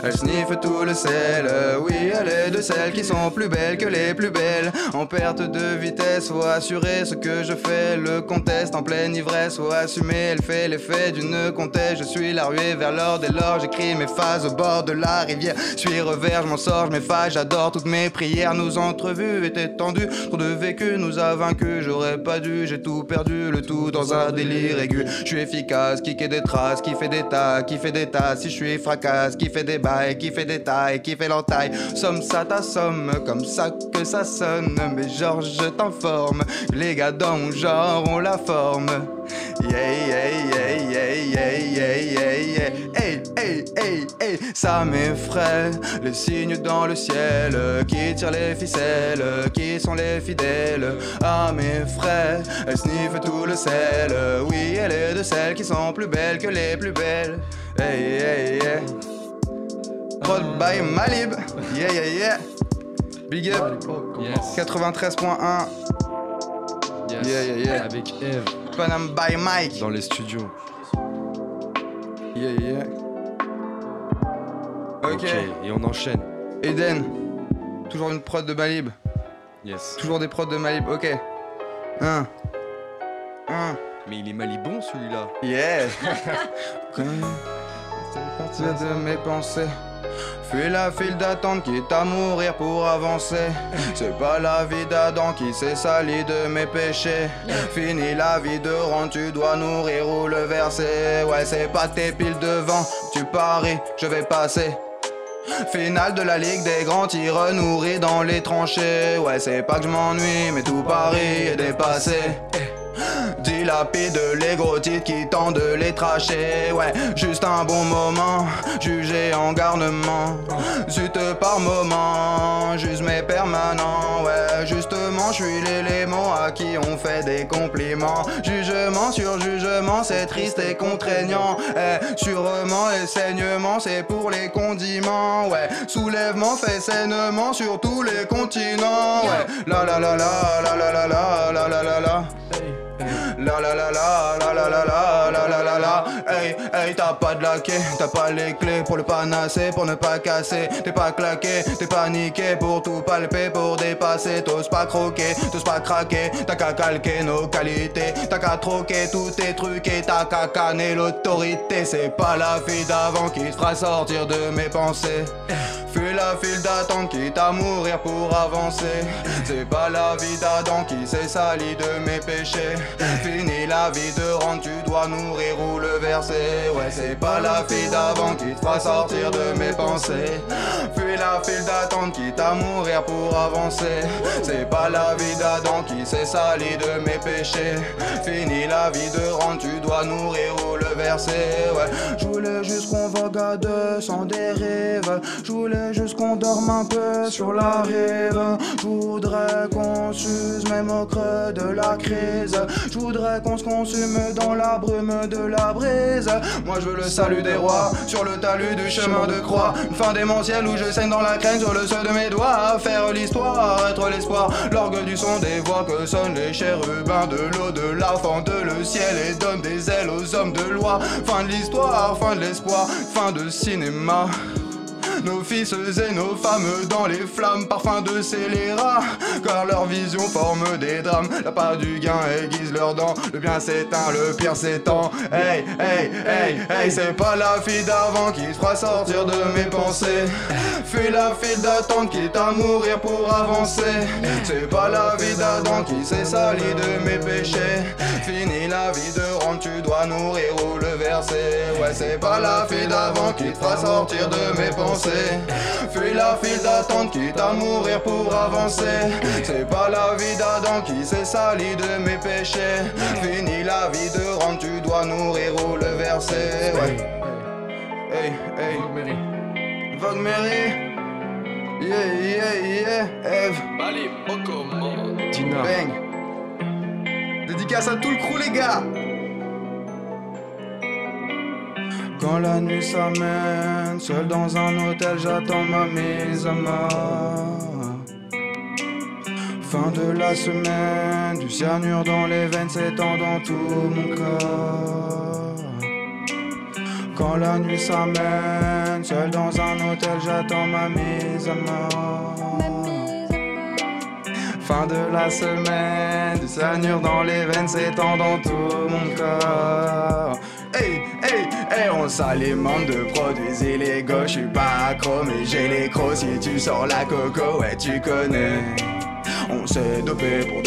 Elle sniffe tout le sel, oui, elle est de celles qui sont plus belles que les plus belles. En perte de vitesse, faut assurer ce que je fais. Le conteste en pleine ivresse, faut assumer. Elle fait l'effet d'une comtesse. Je suis la ruée vers l'or dès lors. J'écris mes phases au bord de la rivière. Je suis revers, je m'en sors, je m'efface, j'adore toutes mes prières. Nos entrevues étaient tendues, trop de vécu nous a vaincus. J'aurais pas dû, j'ai tout perdu, le tout dans un délire aigu. Je suis efficace, qui des traces, qui fait des tas, qui fait des tas. Si je suis fracasse, qui fait des bails, qui fait des tailles, qui fait l'entaille. Somme ça ta somme, comme ça que ça sonne. Mais genre, je t'informe, les gars dans mon genre ont la forme. Yeah, yeah, yeah, yeah, yeah, yeah, yeah, yeah. Hey, hey, hey, hey, ça m'effraie. Les signes dans le ciel qui tirent les ficelles, qui sont les fidèles à mes frères. Elle sniffe tout le sel. Oui, elle est de celles qui sont plus belles que les plus belles. Hey, hey, yeah. Prod by Malib. Yeah, yeah, yeah. Big up. Yes. 93.1. Yes. Yeah, yeah, yeah. Avec Eve Panam by Mike. dans les studios. Yeah, yeah. Ok. Et on enchaîne. Eden. Toujours une prod de Malib. Yes. Toujours des prods de Malib. Ok. Un. Un. Mais il est malibon celui-là. Yeah. Comme partir de mes pensées. Fuis la file d'attente quitte à mourir pour avancer. C'est pas la vie d'Adam qui s'est sali de mes péchés. Fini la vie de rang, tu dois nourrir ou le verser. Ouais, c'est pas tes piles devant, tu paries, je vais passer. Finale de la Ligue des grands tireurs nourris dans les tranchées. Ouais, c'est pas que je m'ennuie, mais tout Paris est dépassé. Dilapide les gros titres qui tentent de les tracher. Ouais, juste un bon moment, jugé en garnement. Zut par moment, juste mes permanents. Ouais, justement, je suis l'élément à qui on fait des compliments. Jugement sur jugement, c'est triste et contraignant. Eh, sûrement, les saignements, c'est pour les condiments. Ouais, soulèvement fait sainement sur tous les continents. Ouais, la la la la la la la la la la la la. La la la la la la la la la la la la Hey hey t'as pas de laquais, t'as pas les clés pour le panacé, pour ne pas casser T'es pas claqué, t'es paniqué pour tout palper, pour dépasser T'oses pas croquer, t'oses pas craquer T'as qu'à calquer nos qualités T'as qu'à troquer tous tes trucs et t'as qu'à canner l'autorité C'est pas la fille d'avant qui te fera sortir de mes pensées la file d'attente quitte à mourir pour avancer. C'est pas la vie d'Adam qui s'est sali de mes péchés. Fini la vie de rente, tu dois nourrir ou le verser. Ouais c'est pas la fille d'avant qui te fera sortir de mes pensées. Fuis la file d'attente quitte à mourir pour avancer. C'est pas la vie d'Adam qui s'est sali de mes péchés. Fini la vie de rente, tu dois nourrir ou le verser. Ouais. Je voulais juste qu'on vogue à deux sans dérive Je juste qu'on dorme un peu sur la rive. Je voudrais qu'on s'use même au creux de la crise. Je voudrais qu'on se consume dans la brume de la brise. Moi je veux le salut des rois sur le talus du chemin de croix. Une fin démentielle où je saigne dans la crème sur le seuil de mes doigts. Faire l'histoire, être l'espoir, l'orgue du son des voix que sonnent les chérubins de l'au-delà Fente. Le ciel et donne des ailes aux hommes de loi. Fin de l'histoire, fin de l'espoir, fin de cinéma nos fils et nos femmes dans les flammes, parfum de scélérat, car leur vision forme des drames. La part du gain aiguise leurs dents, le bien s'éteint, le pire s'étend. Hey, hey, hey, hey, c'est pas la fille d'avant qui te fera sortir de mes pensées. Fuis la file d'attente quitte à mourir pour avancer. C'est pas la vie d'Adam qui s'est sali de mes péchés. Fini la vie de rente, tu dois nourrir ou le verser. Ouais, c'est pas la fille d'avant qui te fera sortir de mes pensées. Fuis la file d'attente quitte à mourir pour avancer. C'est pas la vie d'Adam qui s'est sali de mes péchés. Fini la vie de rente, tu dois nourrir ou le verser. Ouais. Hey, hey. Vogue Mary. Yeah, yeah, yeah. Eve. Tina. Bang. Dédicace à tout le crew, les gars. Quand la nuit s'amène, seul dans un hôtel, j'attends ma mise à mort. Fin de la semaine, du cyanure dans les veines s'étend dans tout mon corps. Quand la nuit s'amène, seul dans un hôtel, j'attends ma mise à mort. Fin de la semaine, du cyanure dans les veines s'étend dans tout mon corps. Hey, on s'alimente de produits illégaux. Je suis pas accro, mais j'ai les crocs. Si tu sors la coco, ouais, tu connais. On s'est dopé pour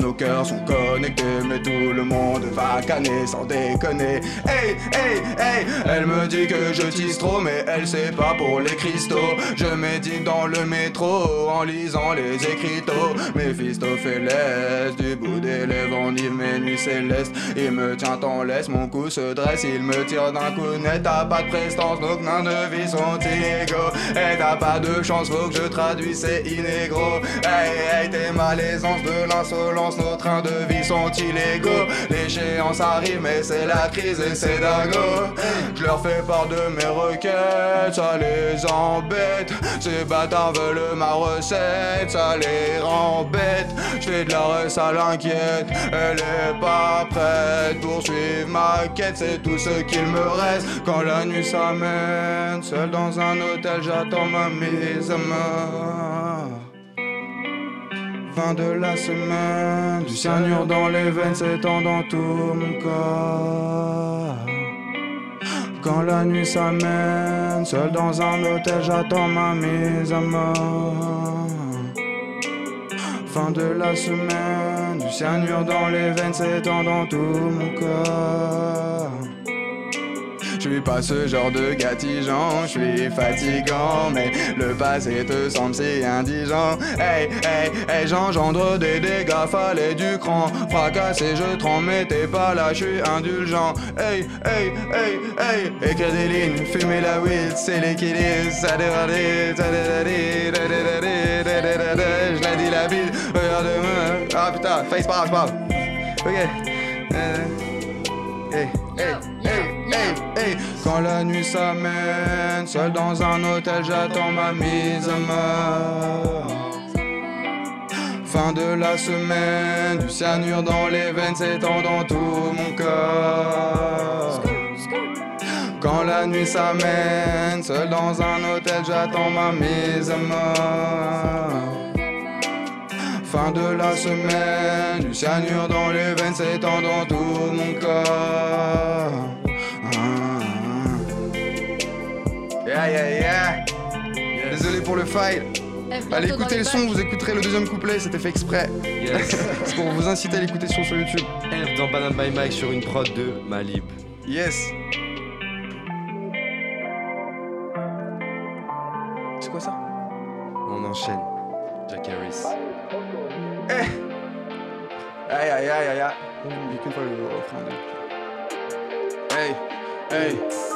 nos cœurs sont connectés, mais tout le monde va canner sans déconner. Hey, hey, hey, elle me dit que je tisse trop, mais elle sait pas pour les cristaux. Je médite dans le métro en lisant les écriteaux. Méphistophélès, du bout des lèvres enivre mes nuits célestes. Il me tient en laisse, mon cou se dresse, il me tire d'un coup net. T'as pas de prestance, nos nains de vie sont illégaux. Et t'as pas de chance, faut que je traduise, c'est inégro. Hey, hey, tes malaisances de l'insolence, nos trains de vie sont illégaux. L'échéance arrive, mais c'est la crise et c'est dingo. Je leur fais part de mes requêtes, ça les embête. Ces bâtards veulent ma recette, ça les rend bêtes. Je fais de la res à l'inquiète, elle est pas prête pour suivre ma quête, c'est tout ce qu'il me reste. Quand la nuit s'amène, seul dans un hôtel, j'attends ma mise à mort. Fin de la semaine, du cyanure dans les veines s'étend dans tout mon corps. Quand la nuit s'amène, seul dans un hôtel, j'attends ma mise à mort. Fin de la semaine, du cyanure dans les veines s'étend dans tout mon corps. Je suis pas ce genre de gatigeant, je suis fatigant, mais le passé te semble si indigent. Hey, hey, hey, j'engendre des dégâts, fallait du cran. Fracassé, je trempe, mais t'es pas là, je suis indulgent. Hey, hey, hey, hey, écrire des lignes, fumer la weed, c'est l'équilibre, ça dévalide, ça je la dis la bille, regarde-moi. Ah putain, face pas, je parle. Ok. Euh, hey, hey. Quand la nuit s'amène, seul dans un hôtel, j'attends ma mise à mort. Fin de la semaine, du cyanure dans les veines s'étend dans tout mon corps. Quand la nuit s'amène, seul dans un hôtel, j'attends ma mise à mort. Fin de la semaine, du cyanure dans les veines s'étend dans tout mon corps. Ah. Yeah, yeah, yeah. Désolé pour le file. Allez écoutez le son, vous écouterez le deuxième couplet, c'était fait exprès. Yes. C'est pour vous inciter à l'écouter sur, sur YouTube. Eve dans Banana by Mike sur une prod de Malib. Yes. C'est quoi ça? On enchaîne. Jack Harris. Eh Aïe aïe aïe aïe aïe. Hey, hey.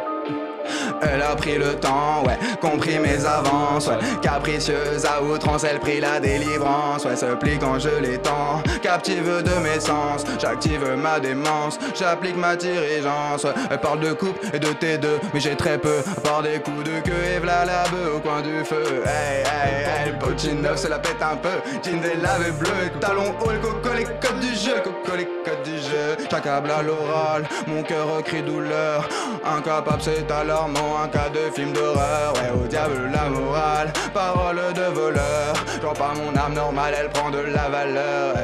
Elle a pris le temps, ouais, compris mes avances, ouais. Capricieuse à outrance, elle prit la délivrance, ouais, se plie quand je l'étends. Captive de mes sens, j'active ma démence, j'applique ma dirigeance. ouais. Elle parle de couple et de T2, mais j'ai très peu, à part des coups de queue et v'là la au coin du feu. Hey, hey, hey, le beau la pète un peu, jean délavé bleu, talon haut, le coco, les codes du jeu, coco, les codes du jeu. J'accable à l'oral, mon cœur crie douleur, incapable c'est alarmant, un cas de film d'horreur, ouais, au diable la morale, parole de voleur, j'en pas mon âme normale, elle prend de la valeur,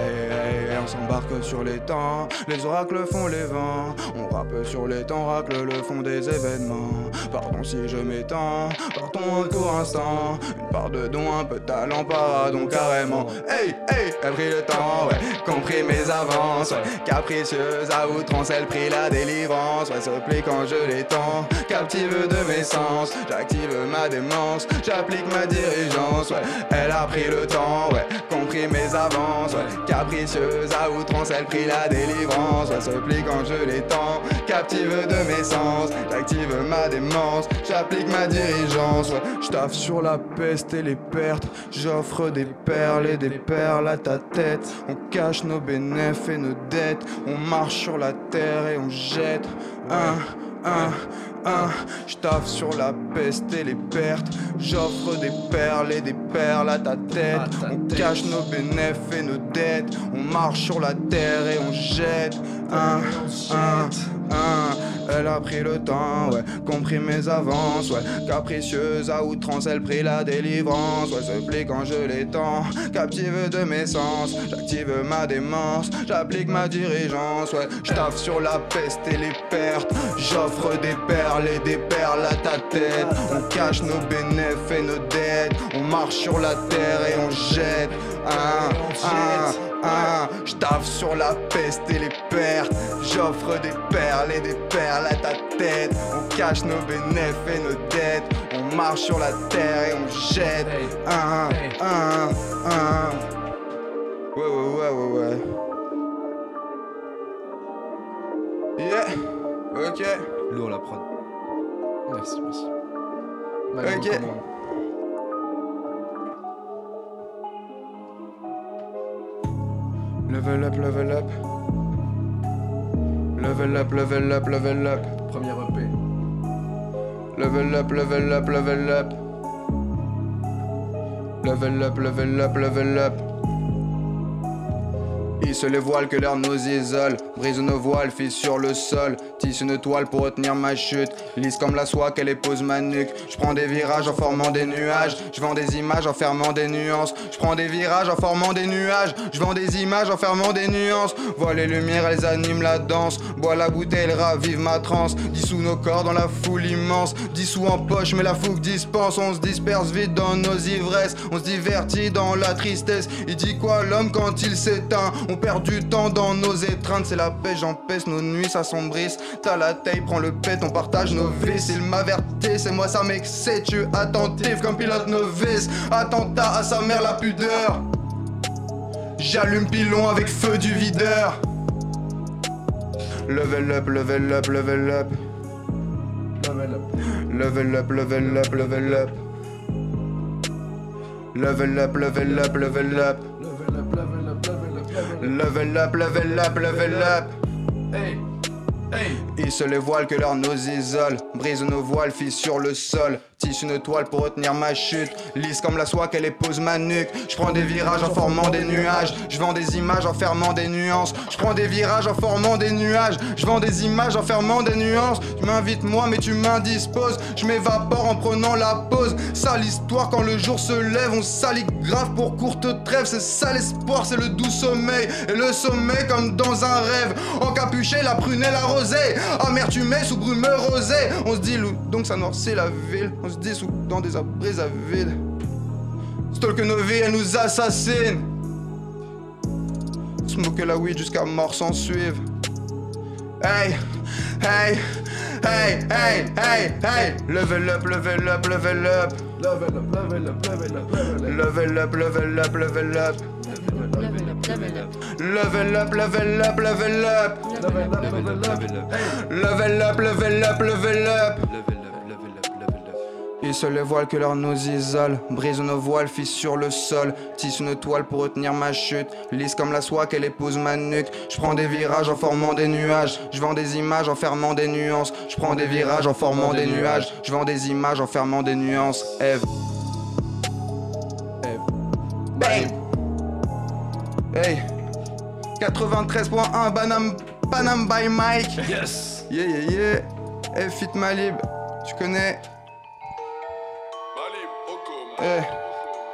on s'embarque sur les temps. Les oracles font les vents. On rappe sur les temps, racle le fond des événements. Pardon si je m'étends, partons un court instant. Une part de don, un peu de talent, pardon carrément. Hey, hey, elle pris le temps, ouais, compris mes avances. Ouais. Capricieuse à outrance, elle prit la délivrance. Ouais, se plie quand je l'étends, captive de mes sens. J'active ma démence, j'applique ma dirigeance. Ouais, elle a pris le temps, ouais, compris mes avances. Ouais, capricieuse à outrance, elle prit la délivrance. Ouais, se plie quand je l'étends, captive de mes sens. J'active ma démence, j'applique ma dirigeance. Ouais, j'taffe sur la peste et les pertes. J'offre des perles et des perles à ta tête. On cache nos bénéfices et nos dettes. On marche sur la terre et on jette. Un, un, un. J'taffe sur la peste et les pertes. J'offre des perles et des perles à ta tête. On cache nos bénéfices et nos dettes. On marche sur la terre et on jette. Elle a pris le temps, ouais, compris mes avances, ouais. Capricieuse à outrance, elle prit la délivrance, ouais. Se plie quand je l'étends, captive de mes sens. J'active ma démence, j'applique ma dirigeance, ouais. J'taffe sur la peste et les pertes. J'offre des perles et des perles à ta tête. On cache nos bénéfices et nos dettes. On marche sur la terre et on jette. Un, un. J'taffe sur la peste et les pertes. J'offre des perles et des perles à ta tête. On cache nos bénéfices et nos dettes. On marche sur la terre et on jette. Un, un, un. Ouais, ouais, ouais, ouais, ouais. Yeah, ok. Lourd la prod. Merci, merci. Ok. Level up, level up. Level up, level up, level up. Premier EP. Level up, level up, level up. Level up, level up, level up. Hisse les voiles que l'air nous isole. Brise nos voiles, sur le sol. Tisse une toile pour retenir ma chute. Lisse comme la soie qu'elle épouse ma nuque. Je prends des virages en formant des nuages. Je vends des images en fermant des nuances. Je prends des virages en formant des nuages. Je vends des images en fermant des nuances. Vois les lumières, elles animent la danse. Bois la bouteille, elle ravive ma transe. Dissous nos corps dans la foule immense. Dissous en poche, mais la fougue dispense. On se disperse vite dans nos ivresses. On se divertit dans la tristesse. Il dit quoi l'homme quand il s'éteint? On perd du temps dans nos étreintes. C'est la paix, j'empêche nos nuits s'assombrissent. T'as la taille, prends le pet, on partage nos vices. Il m'avertit, c'est moi ça m'excite. Tu attentif comme pilote novice. Attentat à sa mère la pudeur. J'allume pilon avec feu du videur. Level up, level up, level up. Level up. Level up, level up, level up. Level up, level up, level up. Level up, level up, level up, level up. Level up, level up, up. Hey, hey. Hisse les voiles que l'air nous isole. Brise nos voiles, sur le sol. Tisse une toile pour retenir ma chute. Lisse comme la soie qu'elle épouse ma nuque. Je prends des virages en formant des nuages. Je vends des images en fermant des nuances. Je prends des virages en formant des nuages. Je vends des images en fermant des nuances. Tu m'invites moi, mais tu m'indisposes. Je m'évapore en prenant la pause. Sale histoire quand le jour se lève. On salit grave pour courte trêve. C'est ça l'espoir, c'est le doux sommeil. Et le sommeil comme dans un rêve. Encapuché, la prunelle arrosée. Amertumée sous brume rosée. On se dit, donc ça noircit la ville. Se dissout dans des abris à vide. Stalk nos vies, elle nous assassine. Smoke la weed jusqu'à mort s'en suivre. Hey, hey, hey, hey, hey, hey. Level up, level up, level up. Level up, level up, level up, level up. Level up, level up, level up. Level up, level up. Level up, level up, level up. Level up, level up. Level up, Level up, up. Hisse les voiles que l'air nous isole. Brise nos voiles, sur le sol. Tisse une toile pour retenir ma chute. Lisse comme la soie qu'elle épouse ma nuque. Je prends des virages en formant des nuages. Je vends des images en fermant des nuances. Je prends des virages en formant des nuages. Je vends des images en fermant des nuances. Eve. Bang! Hey! 93.1 Banam, Panam by Mike. Yes. Yeah, yeah, yeah. F Fit Malib. Tu connais? Eh,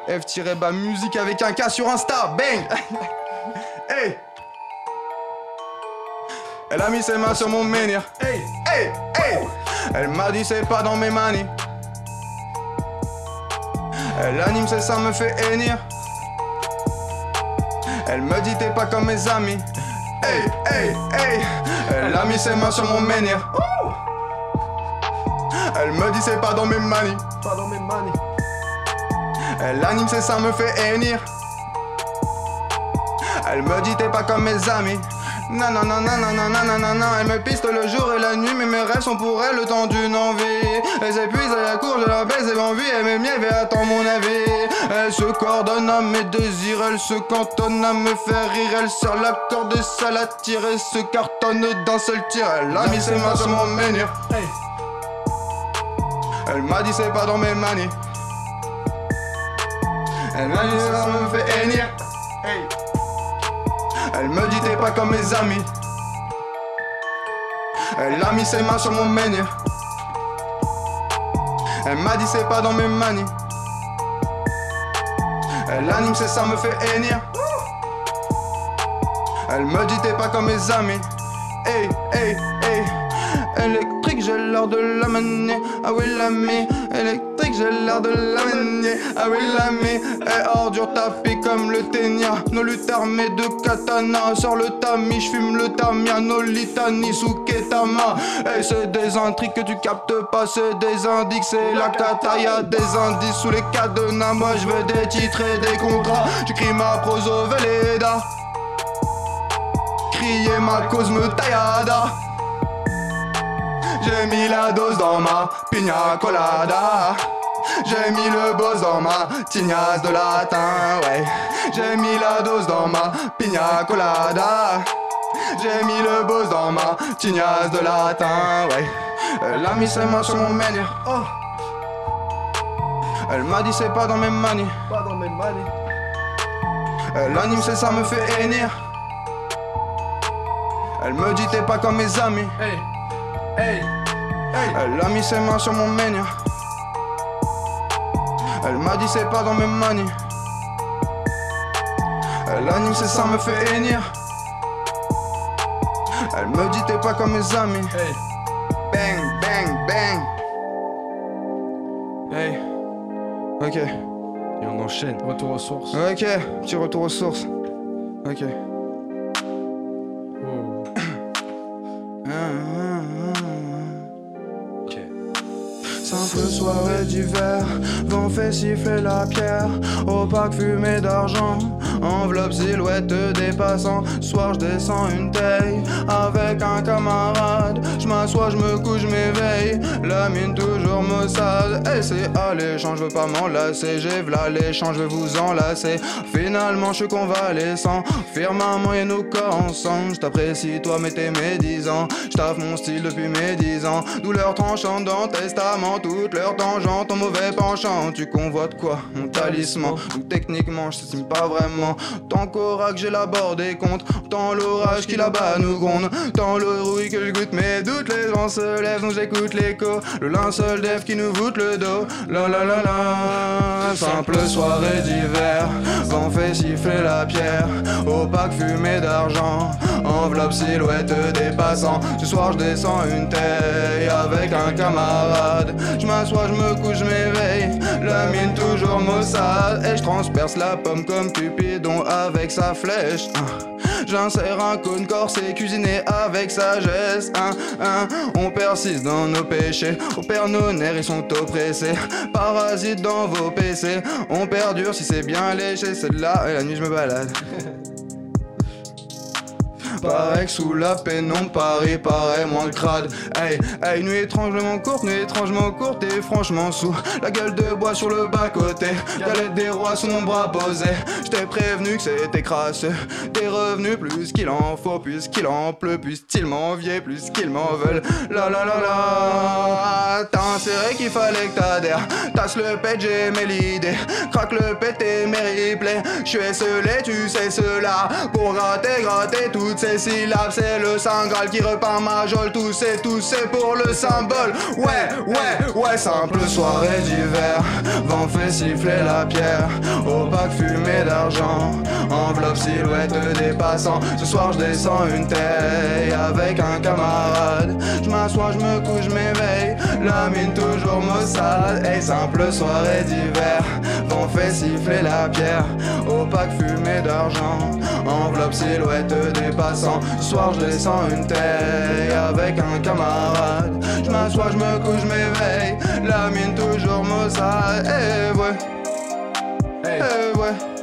F-bas musique avec un K sur Insta, bang Hey Elle a mis ses mains sur mon menhir. Hey, hey, hey. Elle m'a dit c'est pas dans mes manies. Elle anime, c'est ça me fait hennir. Elle me dit t'es pas comme mes amis. Hey, hey, hey. Elle a mis ses mains sur mon menhir. Elle me dit c'est pas dans mes manies. Pas dans mes manies. Elle anime, c'est ça me fait hennir. Elle me dit t'es pas comme mes amis. Non, non, non, non, non, non, non, non. Elle me piste le jour et la nuit, mais mes rêves sont pour elle le temps d'une envie. Elle s'épuise à la cour, je la baise et l'envie. Elle bien, et attend mon avis. Elle se coordonne à mes désirs, elle se cantonne à me faire rire. Elle serre la corde et ça la tire et se cartonne d'un seul tir. Elle a mis ses mains sur mon menhir. Elle m'a dit c'est pas dans mes manies. Elle m'a dit ça me fait. Hey. Elle me dit t'es pas comme mes amis. Elle a mis ses mains sur mon menhir. Elle m'a dit c'est pas dans mes manies. Elle anime, c'est ça me fait hennir. Elle me dit t'es pas comme mes amis. Hey, hey, hey. Électrique, j'ai l'air de la manier. Ah oui, l'ami. Électrique, j'ai l'air de la manier. Ah oui, l'ami. Et ordure tapis comme le ténia. Nos luttes armées de katana. Sors le tamis, j'fume le tamia. No litani sous ketama. Et c'est des intrigues que tu captes pas. C'est des indices, c'est la cata. Y'a des indices sous les cadenas. Moi, je veux des titres et des contrats. J'écris ma prose au Véleda. Crier ma cause me taillada. J'ai mis la dose dans ma pina colada. J'ai mis le boss dans ma tignasse de latin, ouais. J'ai mis la dose dans ma pina colada. J'ai mis le boss dans ma tignasse de latin, ouais. Elle a mis ses mains sur mon. Oh. Elle m'a dit c'est pas dans mes manies. Pas dans mes manies. Elle anime, c'est ça me fait hennir. Elle me dit t'es pas comme mes amis. Hey. Hey. Elle a mis ses mains sur mon menhir. Elle m'a dit c'est pas dans mes manies. Elle anime, c'est ça me fait hennir. Elle me dit t'es pas comme mes amis. Bang, bang, bang. Hey. Ok. Et on enchaîne. Retour aux sources. Ok, petit retour aux sources. Ok. Soirée d'hiver, vent fait siffler la pierre, opaque fumée d'argent, enveloppe silhouette dépassant. Soir je descends une taille avec un camarade, je m'assois, je me couche, je m'éveille, la mine toujours maussade. Et c'est alléchant, je veux pas m'enlacer, j'ai v'là l'échange, je veux vous enlacer. Finalement je suis convalescent, firmament et nos corps ensemble. Je t'apprécie toi mais t'es médisant, je taffe mon style depuis mes dix ans. Douleur tranchante dans testament, toute leur tangente, ton mauvais penchant. Tu convoites quoi? Mon talisman. Donc techniquement, je t'estime pas vraiment. Tant qu'oracle, j'élaborde comptes. Tant l'orage qui là-bas nous gronde. Tant le rouille que je goûte mes doutes. Les vents se lèvent, donc j'écoute l'écho. Le linceul d'Ève qui nous voûte le dos. La la la la. Simple soirée d'hiver. Vent fait siffler la pierre. Opaque fumée d'argent. Enveloppe silhouette des passants. Ce soir, je descends une taille avec un camarade. Je m'assois, je me couche, je m'éveille. La mine toujours maussade. Et je transperce la pomme comme Cupidon avec sa flèche. Hein. J'insère un cône corsé cuisiné avec sagesse. Hein, hein. On persiste dans nos péchés. On perd nos nerfs, ils sont oppressés. Parasites dans vos PC. On perdure si c'est bien léché. Celle-là, et la nuit, je me balade. Paraît que sous la pénombre, Paris paraît moins crade. Hey, nuit étrangement courte, nuit étrangement courte et franchement sous la gueule de bois sur le bas-côté. Galette des rois sous mon bras posé. J't'ai prévenu que c'était crasseux. T'es revenu plus qu'il en faut, plus qu'il en pleut, plus qu'ils m'enviaient, plus qu'ils m'en veulent. La la la la. T'as inséré qu'il fallait que t'adhères. Tasse le pet, j'ai mes l'idée. Craque le pet et mes replays. J'suis esselé, tu sais cela. Pour gratter, gratter toutes ces syllabes, c'est le saint graal qui repart ma jolle. Tout c'est, tout c'est pour le symbole. Ouais, ouais, ouais, simple soirée d'hiver. Vent fait siffler la pierre. Opaque fumée d'argent. d'argent. Enveloppe silhouette des passants. Ce soir je descends une taille avec un camarade. Je m'assois, je me couche, je m'éveille. La mine toujours maussade. Et simple soirée d'hiver. Vent fait siffler la pierre. Opaque fumée d'argent. Enveloppe silhouette des passants. Soir je descends une taille avec un camarade. Je m'assois, je me couche, je m'éveille. La mine toujours maussade. Eh ouais. Eh ouais.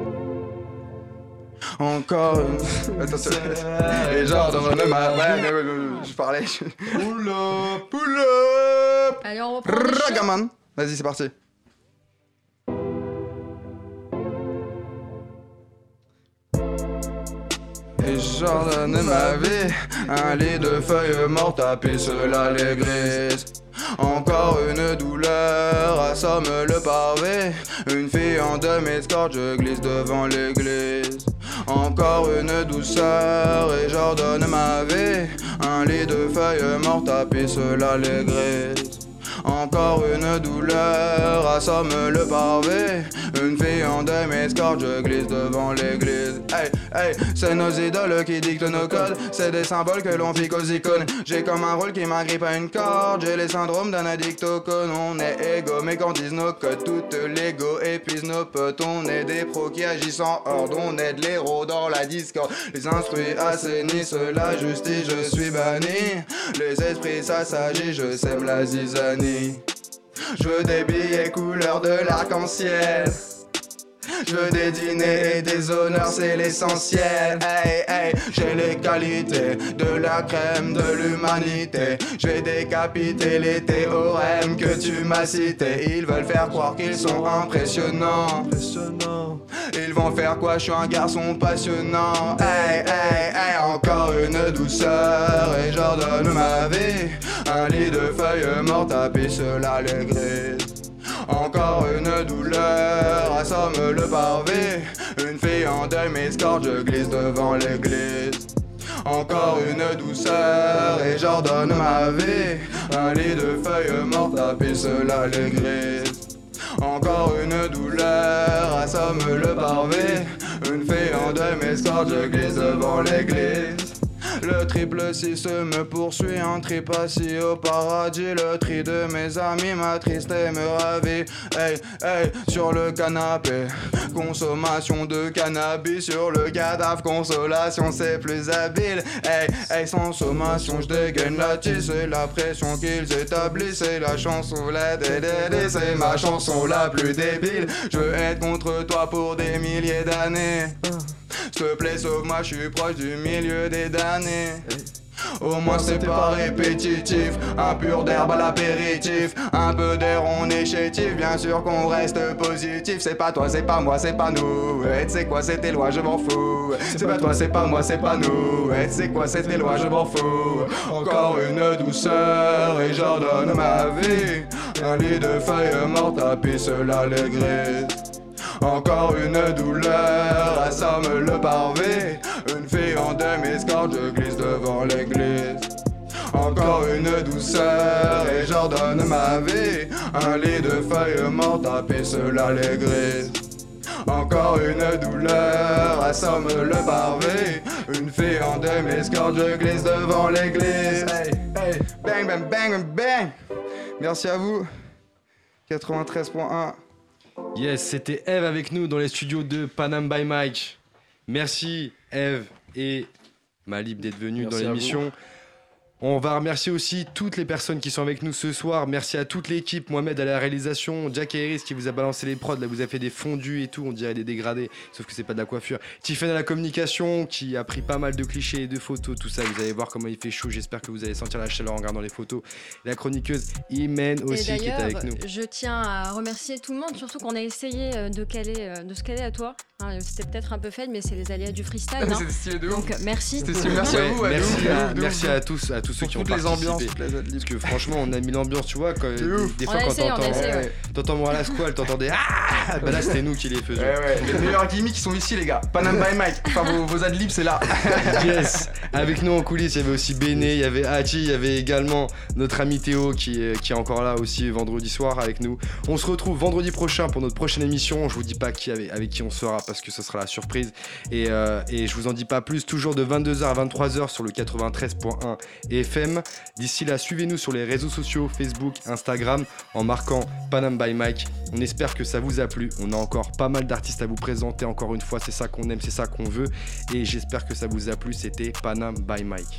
Encore une. Attention. Et genre dans le ma. Ouais, mais, ouais, ouais, je parlais. Pull up. Pull up. Allez, on reprend. Ragaman. Vas-y, c'est parti. Et j'ordonne ma vie, un lit de feuilles mortes tapé cela les grises. Encore une douleur assomme le pavé. Une fille en deuil m'escorte, je glisse devant l'église. Encore une douceur et j'ordonne ma vie. Un lit de feuilles mortes les grises. Encore une douleur assomme le pavé. Une fille en deuil m'escorte, je glisse devant l'église. Hey, c'est nos idoles qui dictent nos codes. C'est des symboles que l'on pique aux icônes. J'ai comme un rôle qui m'agrippe à une corde. J'ai les syndromes d'un addict au con. On est égaux, mais quand disent nos codes, toute l'ego épuise nos potes. On est des pros qui agissent en horde. On est de l'héros dans la discorde. Les instruits assainissent la justice, je suis banni. Les esprits s'assagissent, je sème la zizanie. Je veux des billets couleur de l'arc-en-ciel. Je veux des dîners et des honneurs, c'est l'essentiel. Hey, hey, j'ai les qualités de la crème de l'humanité. Je vais décapiter les théorèmes que tu m'as cités. Ils veulent faire croire qu'ils sont impressionnants. Ils vont faire quoi? Je suis un garçon passionnant. Hey, hey, hey, encore une douceur et j'ordonne ma vie. Un lit de feuilles mortes tapis cela grises. Encore une douleur assomme le pavé. Une fille en deuil m'escorte, je glisse devant l'église. Encore une douceur et j'ordonne ma vie. Un lit de feuilles mortes tapis cela les grises. Encore une douleur assomme le pavé. Une fille en deuil m'escorte, je glisse devant l'église. Le triple 6 me poursuit, un trip assis au paradis. Le tri de mes amis m'attriste et me ravit. Hey, hey, sur le canapé. Consommation de cannabis sur le cadavre. Consolation, c'est plus habile. Hey, hey, sans sommation, je dégaine la tisse. C'est la pression qu'ils établissent. C'est la chanson, la dédédé. C'est ma chanson la plus débile. Je veux être contre toi pour des milliers d'années. S'il te plaît, sauve-moi, je suis proche du milieu des damnés. Au moins c'est pas répétitif, un pur d'herbe à l'apéritif, un peu d'air on est chétif, bien sûr qu'on reste positif, c'est pas toi, c'est pas moi, c'est pas nous, et sais quoi c'est tes lois, je m'en fous, c'est pas toi, c'est pas moi, c'est pas nous, et sais quoi c'est tes lois, je m'en fous, encore une douceur et j'ordonne ma vie, un lit de feuilles mortes tapis cela les grises. Encore une douleur assomme le pavé. Une fille en deuil m'escorte, je glisse devant l'église. Encore une douceur et j'ordonne ma vie. Un lit de feuilles mortes tapis cela les grises. Encore une douleur assomme le pavé. Une fille en deuil m'escorte, je glisse devant l'église. Hey, hey, bang, bang, bang, bang. Merci à vous. 93.1. Yes, c'était Eve avec nous dans les studios de Panam by Mike. Merci Eve et Malib d'être venus Merci dans l'émission. On va remercier aussi toutes les personnes qui sont avec nous ce soir. Merci à toute l'équipe, Mohamed à la réalisation, Jack et Iris qui vous a balancé les prods, là vous a fait des fondus et tout, on dirait des dégradés, sauf que c'est pas de la coiffure. Tiffany à la communication qui a pris pas mal de clichés et de photos, tout ça, vous allez voir comment il fait chaud, j'espère que vous allez sentir la chaleur en regardant les photos. La chroniqueuse Imen Et aussi qui est avec nous. je tiens à remercier tout le monde, surtout qu'on a essayé euh, de, caler, euh, de se caler à toi. Hein, C'était peut-être un peu faible, mais c'est les aléas du freestyle. hein. Donc merci. C'était stylé, merci à vous. merci, ouf, de à, ouf, de merci ouf. à tous, à tous ceux Pour qui ont toutes les participé. ambiances. Parce que franchement, on a mis l'ambiance, tu vois. Quand, De des, ouf. des On fois, quand t'entends t'entends moi à la squale, t'entendais Ah Bah là, c'était nous qui les faisions. ouais. Les meilleurs gimmicks qui sont ici, les gars. Panam by Mike. Enfin, vos, vos adlibs, c'est là. Yes Avec nous en coulisses, il y avait aussi Béné, il y avait Hachi, il y avait également notre ami Théo qui est, qui est encore là aussi vendredi soir avec nous. On se retrouve vendredi prochain pour notre prochaine émission. Je vous dis pas qui avec, avec qui on sera parce que ce sera la surprise. Et, euh, et je vous en dis pas plus, toujours de 22h à 23h sur le 93.1 D'ici là, suivez-nous sur les réseaux sociaux, Facebook, Instagram, en marquant Panam by Mike. On espère que ça vous a plu. On a encore pas mal d'artistes à vous présenter. Encore une fois, c'est ça qu'on aime, c'est ça qu'on veut. Et j'espère que ça vous a plu. C'était Panam by Mike.